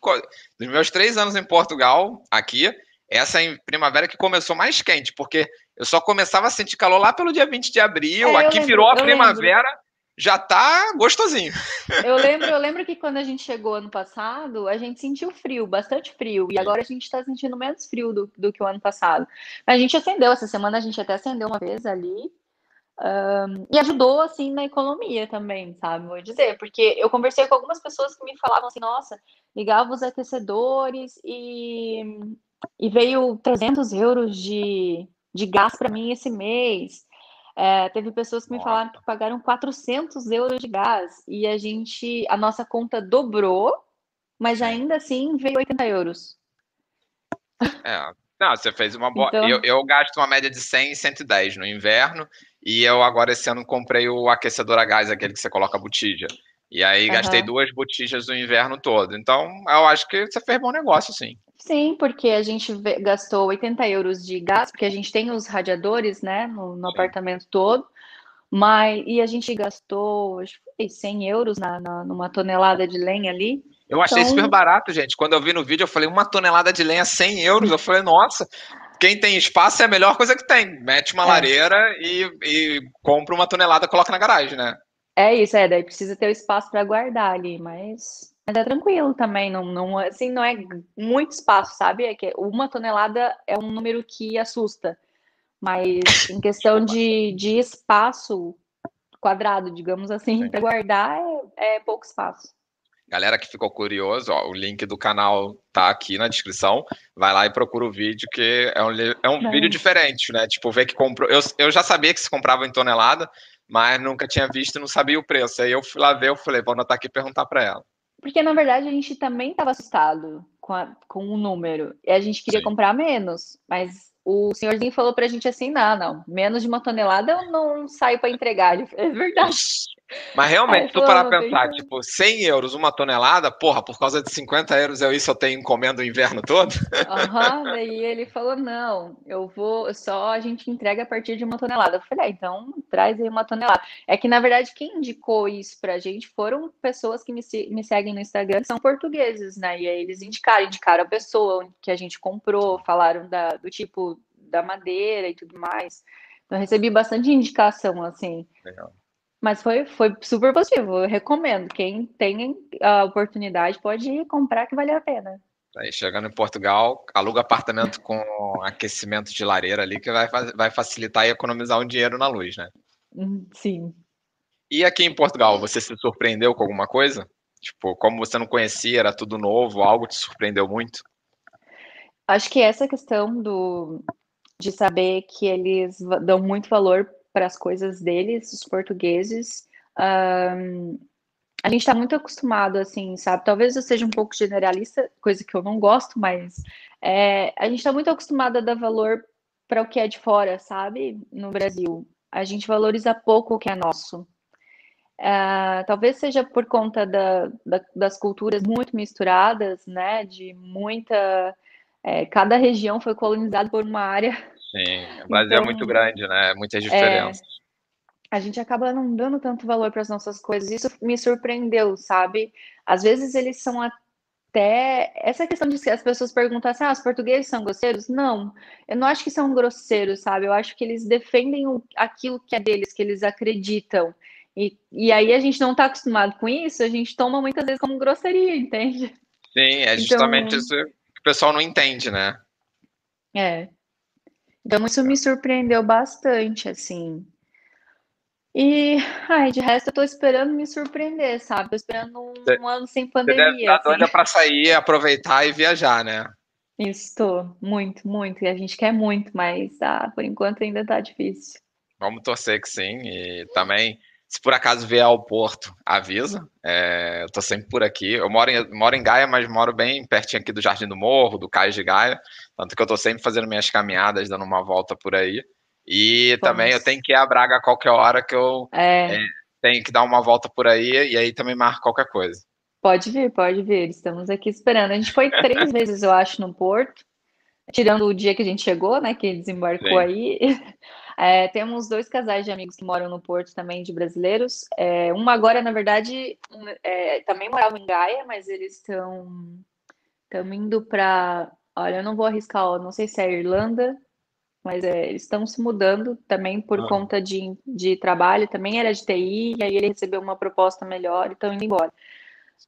Dos meus três anos em Portugal, aqui, essa é primavera que começou mais quente, porque eu só começava a sentir calor lá pelo dia 20 de abril, é, aqui lembro, virou a primavera. Lembro. Já tá gostosinho. Eu lembro, eu lembro que quando a gente chegou ano passado, a gente sentiu frio, bastante frio. E agora a gente está sentindo menos frio do, do que o ano passado. A gente acendeu, essa semana a gente até acendeu uma vez ali. Um, e ajudou, assim, na economia também, sabe? Vou dizer, porque eu conversei com algumas pessoas que me falavam assim, nossa, ligava os aquecedores e, e veio 300 euros de, de gás para mim esse mês. É, teve pessoas que me falaram que pagaram 400 euros de gás e a gente, a nossa conta dobrou, mas ainda assim veio 80 euros. É, não, você fez uma boa. Então... Eu, eu gasto uma média de 100 e 110 no inverno e eu agora esse ano comprei o aquecedor a gás, aquele que você coloca a botija. E aí uhum. gastei duas botijas no inverno todo. Então, eu acho que você fez bom negócio, sim. Sim, porque a gente gastou 80 euros de gás, porque a gente tem os radiadores, né, no, no apartamento todo. Mas, e a gente gastou, acho que foi 100 euros na, na, numa tonelada de lenha ali. Eu achei então... super barato, gente. Quando eu vi no vídeo, eu falei, uma tonelada de lenha, 100 euros. Eu falei, nossa, quem tem espaço é a melhor coisa que tem. Mete uma é. lareira e, e compra uma tonelada e coloca na garagem, né? É isso, é, daí precisa ter o espaço para guardar ali, mas, mas é tranquilo também, não, não, assim, não é muito espaço, sabe? É que uma tonelada é um número que assusta, mas em questão de, de espaço quadrado, digamos assim, para guardar é, é pouco espaço. Galera que ficou curioso, ó, o link do canal tá aqui na descrição. Vai lá e procura o vídeo, que é um, é um vídeo diferente, né? Tipo, ver que comprou. Eu, eu já sabia que se comprava em tonelada, mas nunca tinha visto e não sabia o preço. Aí eu fui lá ver, eu falei, vou anotar aqui e perguntar para ela. Porque, na verdade, a gente também estava assustado com, a, com o número. E a gente queria Sim. comprar menos, mas o senhorzinho falou pra gente assim: não, não, menos de uma tonelada eu não saio para entregar. É verdade. Mas realmente, se tu parar pra pensar, tipo, 100 euros uma tonelada, porra, por causa de 50 euros eu isso eu tenho encomenda o inverno todo? Aham, uhum, daí ele falou: não, eu vou, só a gente entrega a partir de uma tonelada. Eu falei: ah, então traz aí uma tonelada. É que na verdade quem indicou isso pra gente foram pessoas que me, me seguem no Instagram, que são portugueses, né? E aí eles indicaram, indicaram a pessoa que a gente comprou, falaram da, do tipo da madeira e tudo mais. Então, eu recebi bastante indicação, assim. Legal. Mas foi, foi super positivo. Eu recomendo. Quem tem a oportunidade pode ir comprar que vale a pena. Aí, chegando em Portugal, aluga apartamento com aquecimento de lareira ali, que vai, vai facilitar e economizar um dinheiro na luz, né? Hum, sim. E aqui em Portugal, você se surpreendeu com alguma coisa? Tipo, como você não conhecia, era tudo novo, algo te surpreendeu muito? Acho que essa questão do, de saber que eles dão muito valor para as coisas deles, os portugueses. Um, a gente está muito acostumado, assim, sabe? Talvez eu seja um pouco generalista, coisa que eu não gosto, mas é, a gente está muito acostumado a dar valor para o que é de fora, sabe? No Brasil. A gente valoriza pouco o que é nosso. Uh, talvez seja por conta da, da, das culturas muito misturadas, né? De muita é, cada região foi colonizada por uma área. Sim, o Brasil então, é muito então, grande, né? Muitas é, diferenças. É, a gente acaba não dando tanto valor para as nossas coisas. Isso me surpreendeu, sabe? Às vezes eles são até. Essa questão de que as pessoas perguntam assim: ah, os portugueses são grosseiros? Não, eu não acho que são grosseiros, sabe? Eu acho que eles defendem o... aquilo que é deles, que eles acreditam. E, e aí a gente não está acostumado com isso, a gente toma muitas vezes como grosseria, entende? Sim, é justamente então, isso que o pessoal não entende, né? É. Então isso me surpreendeu bastante, assim. E, ai, de resto eu tô esperando me surpreender, sabe? Tô esperando um, um ano sem pandemia. Você deve estar assim. doida pra sair, aproveitar e viajar, né? Estou, muito, muito. E a gente quer muito, mas ah, por enquanto ainda tá difícil. Vamos torcer que sim. E também se por acaso vier ao Porto, avisa. É, eu tô sempre por aqui. Eu moro em, moro em Gaia, mas moro bem pertinho aqui do Jardim do Morro, do Cais de Gaia. Tanto que eu tô sempre fazendo minhas caminhadas, dando uma volta por aí. E Vamos. também eu tenho que ir a Braga a qualquer hora que eu é. É, tenho que dar uma volta por aí, e aí também marco qualquer coisa. Pode vir, pode vir. Estamos aqui esperando. A gente foi três vezes, eu acho, no Porto. Tirando o dia que a gente chegou, né? Que desembarcou Sim. aí. É, temos dois casais de amigos que moram no Porto também, de brasileiros. É, uma agora, na verdade, é, também morava em Gaia, mas eles estão indo para. Olha, eu não vou arriscar, ó, não sei se é Irlanda, mas é, eles estão se mudando também por ah. conta de, de trabalho. Também era de TI, e aí ele recebeu uma proposta melhor e estão indo embora.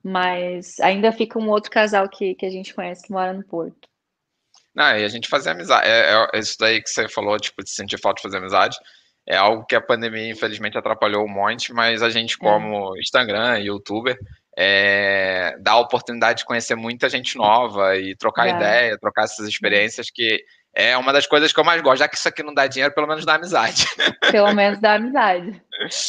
Mas ainda fica um outro casal que, que a gente conhece que mora no Porto. Não, e a gente fazer amizade. É, é, isso daí que você falou, tipo, de sentir falta de fazer amizade. É algo que a pandemia, infelizmente, atrapalhou um monte, mas a gente, como Instagram, youtuber, é, dá a oportunidade de conhecer muita gente nova e trocar é. ideia, trocar essas experiências que é uma das coisas que eu mais gosto. Já que isso aqui não dá dinheiro, pelo menos dá amizade. Pelo menos dá amizade.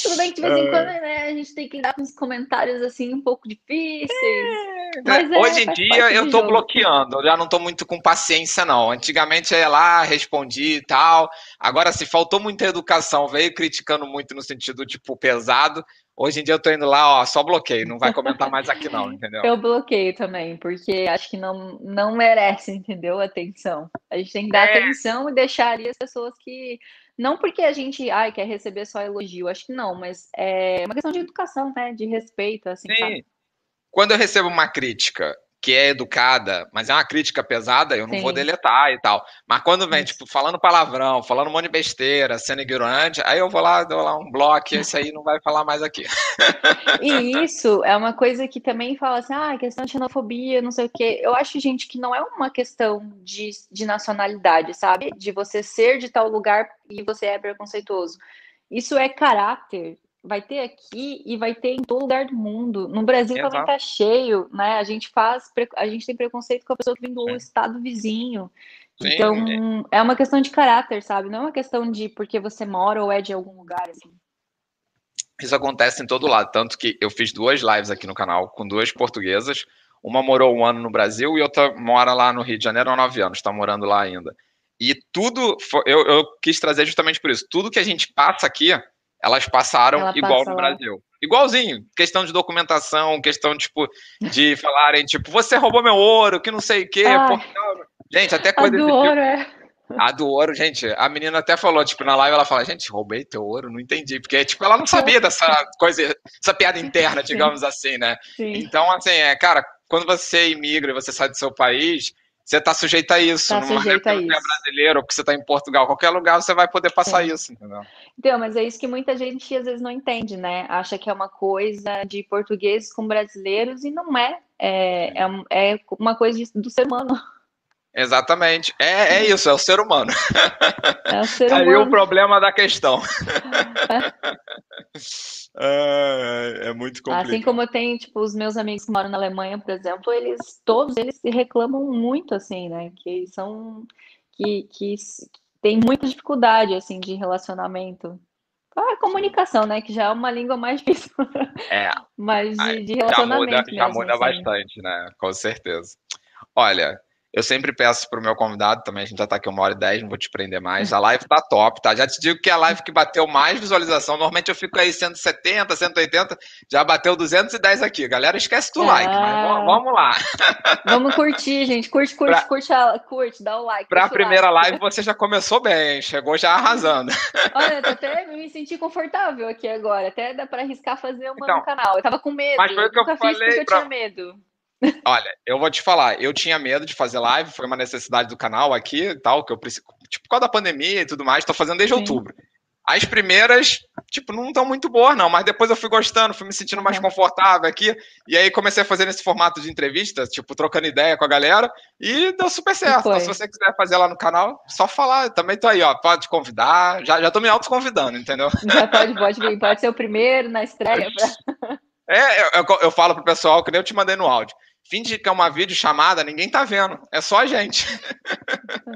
Tudo bem que de vez em é. quando né, a gente tem que dar uns comentários assim um pouco difíceis. É, né, Hoje em dia eu tô jogo. bloqueando, eu já não tô muito com paciência, não. Antigamente eu ia lá, respondi e tal. Agora, se faltou muita educação, veio criticando muito no sentido, tipo, pesado. Hoje em dia eu tô indo lá, ó, só bloqueio, não vai comentar mais aqui não, entendeu? Eu bloqueio também, porque acho que não, não merece, entendeu? Atenção. A gente tem que dar é. atenção e deixar ali as pessoas que. Não porque a gente ai, quer receber só elogio, acho que não, mas é uma questão de educação, né? De respeito, assim, Sim. Sabe? Quando eu recebo uma crítica que é educada, mas é uma crítica pesada, eu não Sim. vou deletar e tal. Mas quando vem, tipo, falando palavrão, falando um monte de besteira, sendo ignorante, aí eu vou lá, dou lá um bloco e esse aí não vai falar mais aqui. E isso é uma coisa que também fala assim, ah, questão de xenofobia, não sei o quê. Eu acho, gente, que não é uma questão de, de nacionalidade, sabe? De você ser de tal lugar e você é preconceituoso. Isso é caráter, vai ter aqui e vai ter em todo lugar do mundo. No Brasil Exato. também tá cheio, né? A gente faz, a gente tem preconceito com a pessoa que vem do Sim. estado vizinho. Sim, então, é. é uma questão de caráter, sabe? Não é uma questão de porque você mora ou é de algum lugar, assim. Isso acontece em todo lado, tanto que eu fiz duas lives aqui no canal com duas portuguesas. Uma morou um ano no Brasil e outra mora lá no Rio de Janeiro há nove anos, está morando lá ainda. E tudo, eu, eu quis trazer justamente por isso. Tudo que a gente passa aqui, elas passaram Ela igual passa no lá. Brasil. Igualzinho, questão de documentação, questão, tipo, de falarem, tipo, você roubou meu ouro, que não sei o quê. gente, até coisa a do ouro, tipo. é. A do ouro, gente, a menina até falou, tipo, na live ela fala, gente, roubei teu ouro, não entendi, porque, tipo, ela não sabia dessa coisa, essa piada interna, digamos Sim. assim, né? Sim. Então, assim, é, cara, quando você imigra e você sai do seu país, você está sujeito a isso. Tá Numa sujeito a isso. é brasileiro ou que você está em Portugal, qualquer lugar você vai poder passar Sim. isso, entendeu? Então, mas é isso que muita gente às vezes não entende, né? Acha que é uma coisa de portugueses com brasileiros e não é. É, é, é uma coisa do ser humano. Exatamente. É, é isso, é o ser humano. É o ser humano. Aí o problema da questão. É, é, muito complicado. Assim como tem, tipo, os meus amigos que moram na Alemanha, por exemplo, eles todos eles reclamam muito, assim, né? Que são que, que tem muita dificuldade, assim, de relacionamento. A comunicação, né? Que já é uma língua mais difícil. É. Mas de, de relacionamento. Já muda, já muda assim. bastante, né? Com certeza. Olha, Eu sempre peço para o meu convidado, também a gente já está aqui uma hora e dez, não vou te prender mais. A live tá top, tá? Já te digo que é a live que bateu mais visualização. Normalmente eu fico aí 170, 180, já bateu 210 aqui. Galera, esquece do like, mas vamos lá. Vamos curtir, gente. Curte, curte, pra... curte, curte, dá o like. Para a primeira like. live você já começou bem, chegou já arrasando. Olha, eu até me senti confortável aqui agora. Até dá para arriscar fazer uma então, no canal. Eu tava com medo. Mas foi o que eu, eu falei. Fiz porque pra... eu tinha medo. Olha, eu vou te falar, eu tinha medo de fazer live, foi uma necessidade do canal aqui e tal, que eu preciso, tipo, por causa da pandemia e tudo mais, tô fazendo desde Sim. outubro. As primeiras, tipo, não estão muito boas, não, mas depois eu fui gostando, fui me sentindo mais confortável aqui, e aí comecei a fazer nesse formato de entrevista, tipo, trocando ideia com a galera, e deu super certo. Então, se você quiser fazer lá no canal, só falar, também tô aí, ó, pode convidar, já, já tô me auto-convidando, entendeu? Já pode, pode pode ser o primeiro na estreia. Pra... É, eu, eu, eu falo pro pessoal, que nem eu te mandei no áudio. Finge que é uma videochamada, ninguém tá vendo. É só a gente.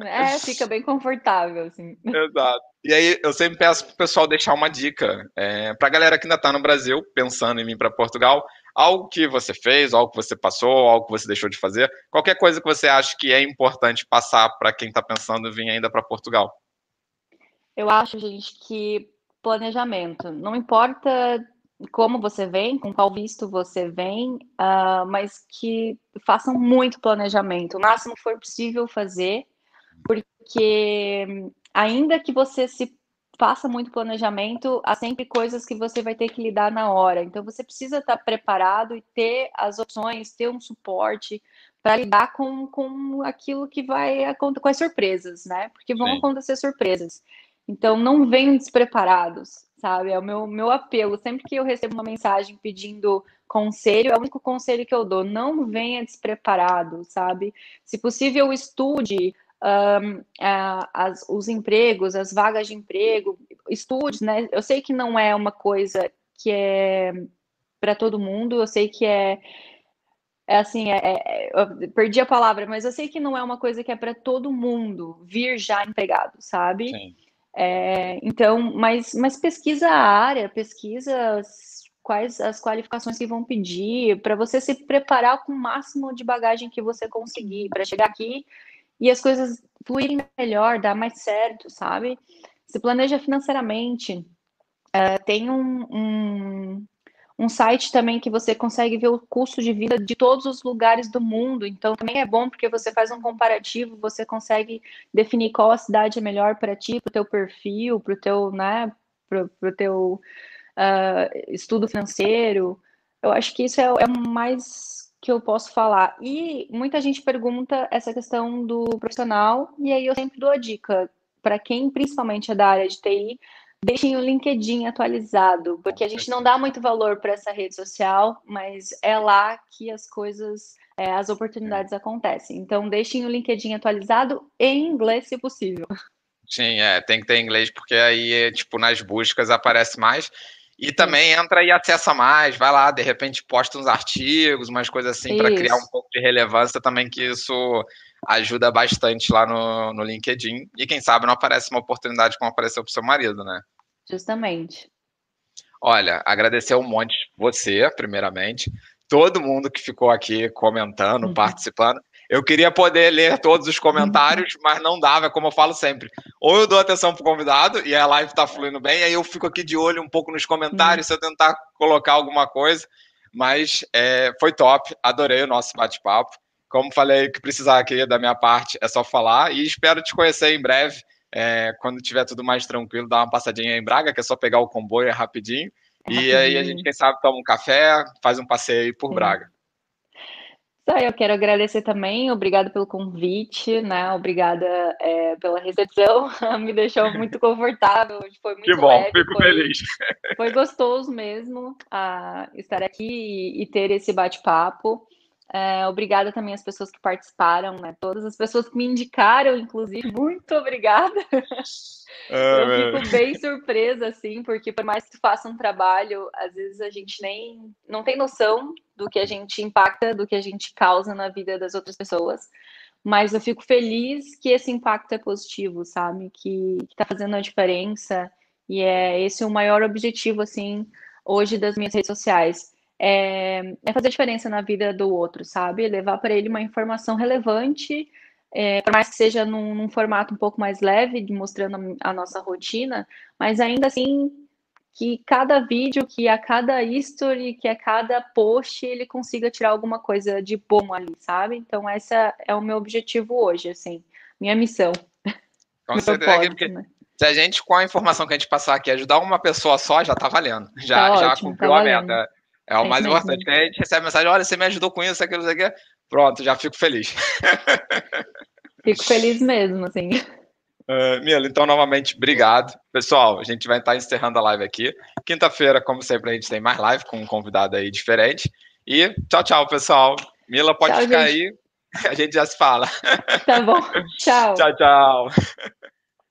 É, fica bem confortável, assim. Exato. E aí, eu sempre peço pro pessoal deixar uma dica é, pra galera que ainda tá no Brasil, pensando em vir para Portugal, algo que você fez, algo que você passou, algo que você deixou de fazer, qualquer coisa que você acha que é importante passar para quem tá pensando em vir ainda para Portugal. Eu acho, gente, que planejamento. Não importa como você vem, com qual visto você vem, uh, mas que façam muito planejamento, o máximo que for possível fazer, porque ainda que você se faça muito planejamento, há sempre coisas que você vai ter que lidar na hora. Então você precisa estar preparado e ter as opções, ter um suporte para lidar com, com aquilo que vai acontecer, com as surpresas, né? Porque vão Sim. acontecer surpresas. Então não venham despreparados sabe? É o meu, meu apelo. Sempre que eu recebo uma mensagem pedindo conselho, é o único conselho que eu dou. Não venha despreparado, sabe? Se possível, estude um, as, os empregos, as vagas de emprego, estude, né? Eu sei que não é uma coisa que é para todo mundo, eu sei que é é assim, é, é, eu perdi a palavra, mas eu sei que não é uma coisa que é para todo mundo vir já empregado, sabe? Sim. É, então, mas, mas pesquisa a área, pesquisa quais as qualificações que vão pedir, para você se preparar com o máximo de bagagem que você conseguir, para chegar aqui e as coisas fluírem melhor, dar mais certo, sabe? Se planeja financeiramente, é, tem um, um um site também que você consegue ver o custo de vida de todos os lugares do mundo. Então, também é bom porque você faz um comparativo, você consegue definir qual a cidade é melhor para ti, para o teu perfil, para o teu, né, para o teu uh, estudo financeiro. Eu acho que isso é, é mais que eu posso falar. E muita gente pergunta essa questão do profissional, e aí eu sempre dou a dica para quem principalmente é da área de TI, deixem o LinkedIn atualizado, porque a gente não dá muito valor para essa rede social, mas é lá que as coisas, é, as oportunidades acontecem. Então, deixem o LinkedIn atualizado em inglês, se possível. Sim, é, tem que ter inglês, porque aí, tipo, nas buscas aparece mais. E também entra e acessa mais, vai lá, de repente posta uns artigos, umas coisas assim, para criar um pouco de relevância também, que isso ajuda bastante lá no, no LinkedIn. E quem sabe não aparece uma oportunidade como apareceu para o seu marido, né? Justamente. Olha, agradecer um monte você, primeiramente, todo mundo que ficou aqui comentando, uhum. participando. Eu queria poder ler todos os comentários, mas não dava, é como eu falo sempre. Ou eu dou atenção pro convidado e a live tá fluindo bem, aí eu fico aqui de olho um pouco nos comentários, uhum. se eu tentar colocar alguma coisa. Mas é, foi top, adorei o nosso bate-papo. Como falei, que precisar aqui da minha parte é só falar e espero te conhecer em breve é, quando tiver tudo mais tranquilo, dá uma passadinha em Braga, que é só pegar o comboio é rapidinho. E aí a gente, quem sabe, toma um café, faz um passeio por Braga. Só eu quero agradecer também, obrigado pelo convite, né? Obrigada é, pela recepção, me deixou muito confortável, foi muito Que bom, leve, fico foi, feliz. Foi gostoso mesmo uh, estar aqui e, e ter esse bate-papo. É, obrigada também às pessoas que participaram, né? Todas as pessoas que me indicaram, inclusive, muito obrigada. É, eu fico bem surpresa, assim, porque por mais que tu faça um trabalho, às vezes a gente nem não tem noção do que a gente impacta, do que a gente causa na vida das outras pessoas. Mas eu fico feliz que esse impacto é positivo, sabe? Que, que tá fazendo a diferença. E é esse o maior objetivo, assim, hoje das minhas redes sociais é, é fazer diferença na vida do outro, sabe? Levar para ele uma informação relevante é, por mais que seja num, num, formato um pouco mais leve, mostrando a, nossa rotina, mas ainda assim que cada vídeo, que a cada history, que a cada post, ele consiga tirar alguma coisa de bom ali, sabe? Então, essa é o meu objetivo hoje, assim, minha missão. Com certeza, porque né? se a gente, com a informação que a gente passar aqui, ajudar uma pessoa só, já tá valendo. Já, tá já ótimo, cumpriu tá a meta. É o é mais importante. A gente recebe mensagem: olha, você me ajudou com isso, aquilo, aquilo. Pronto, já fico feliz. Fico feliz mesmo, assim. Uh, Mila, então, novamente, obrigado. Pessoal, a gente vai estar encerrando a live aqui. Quinta-feira, como sempre, a gente tem mais live com um convidado aí diferente. E tchau, tchau, pessoal. Mila, pode tchau, ficar gente. aí. A gente já se fala. Tá bom. Tchau. tchau, tchau.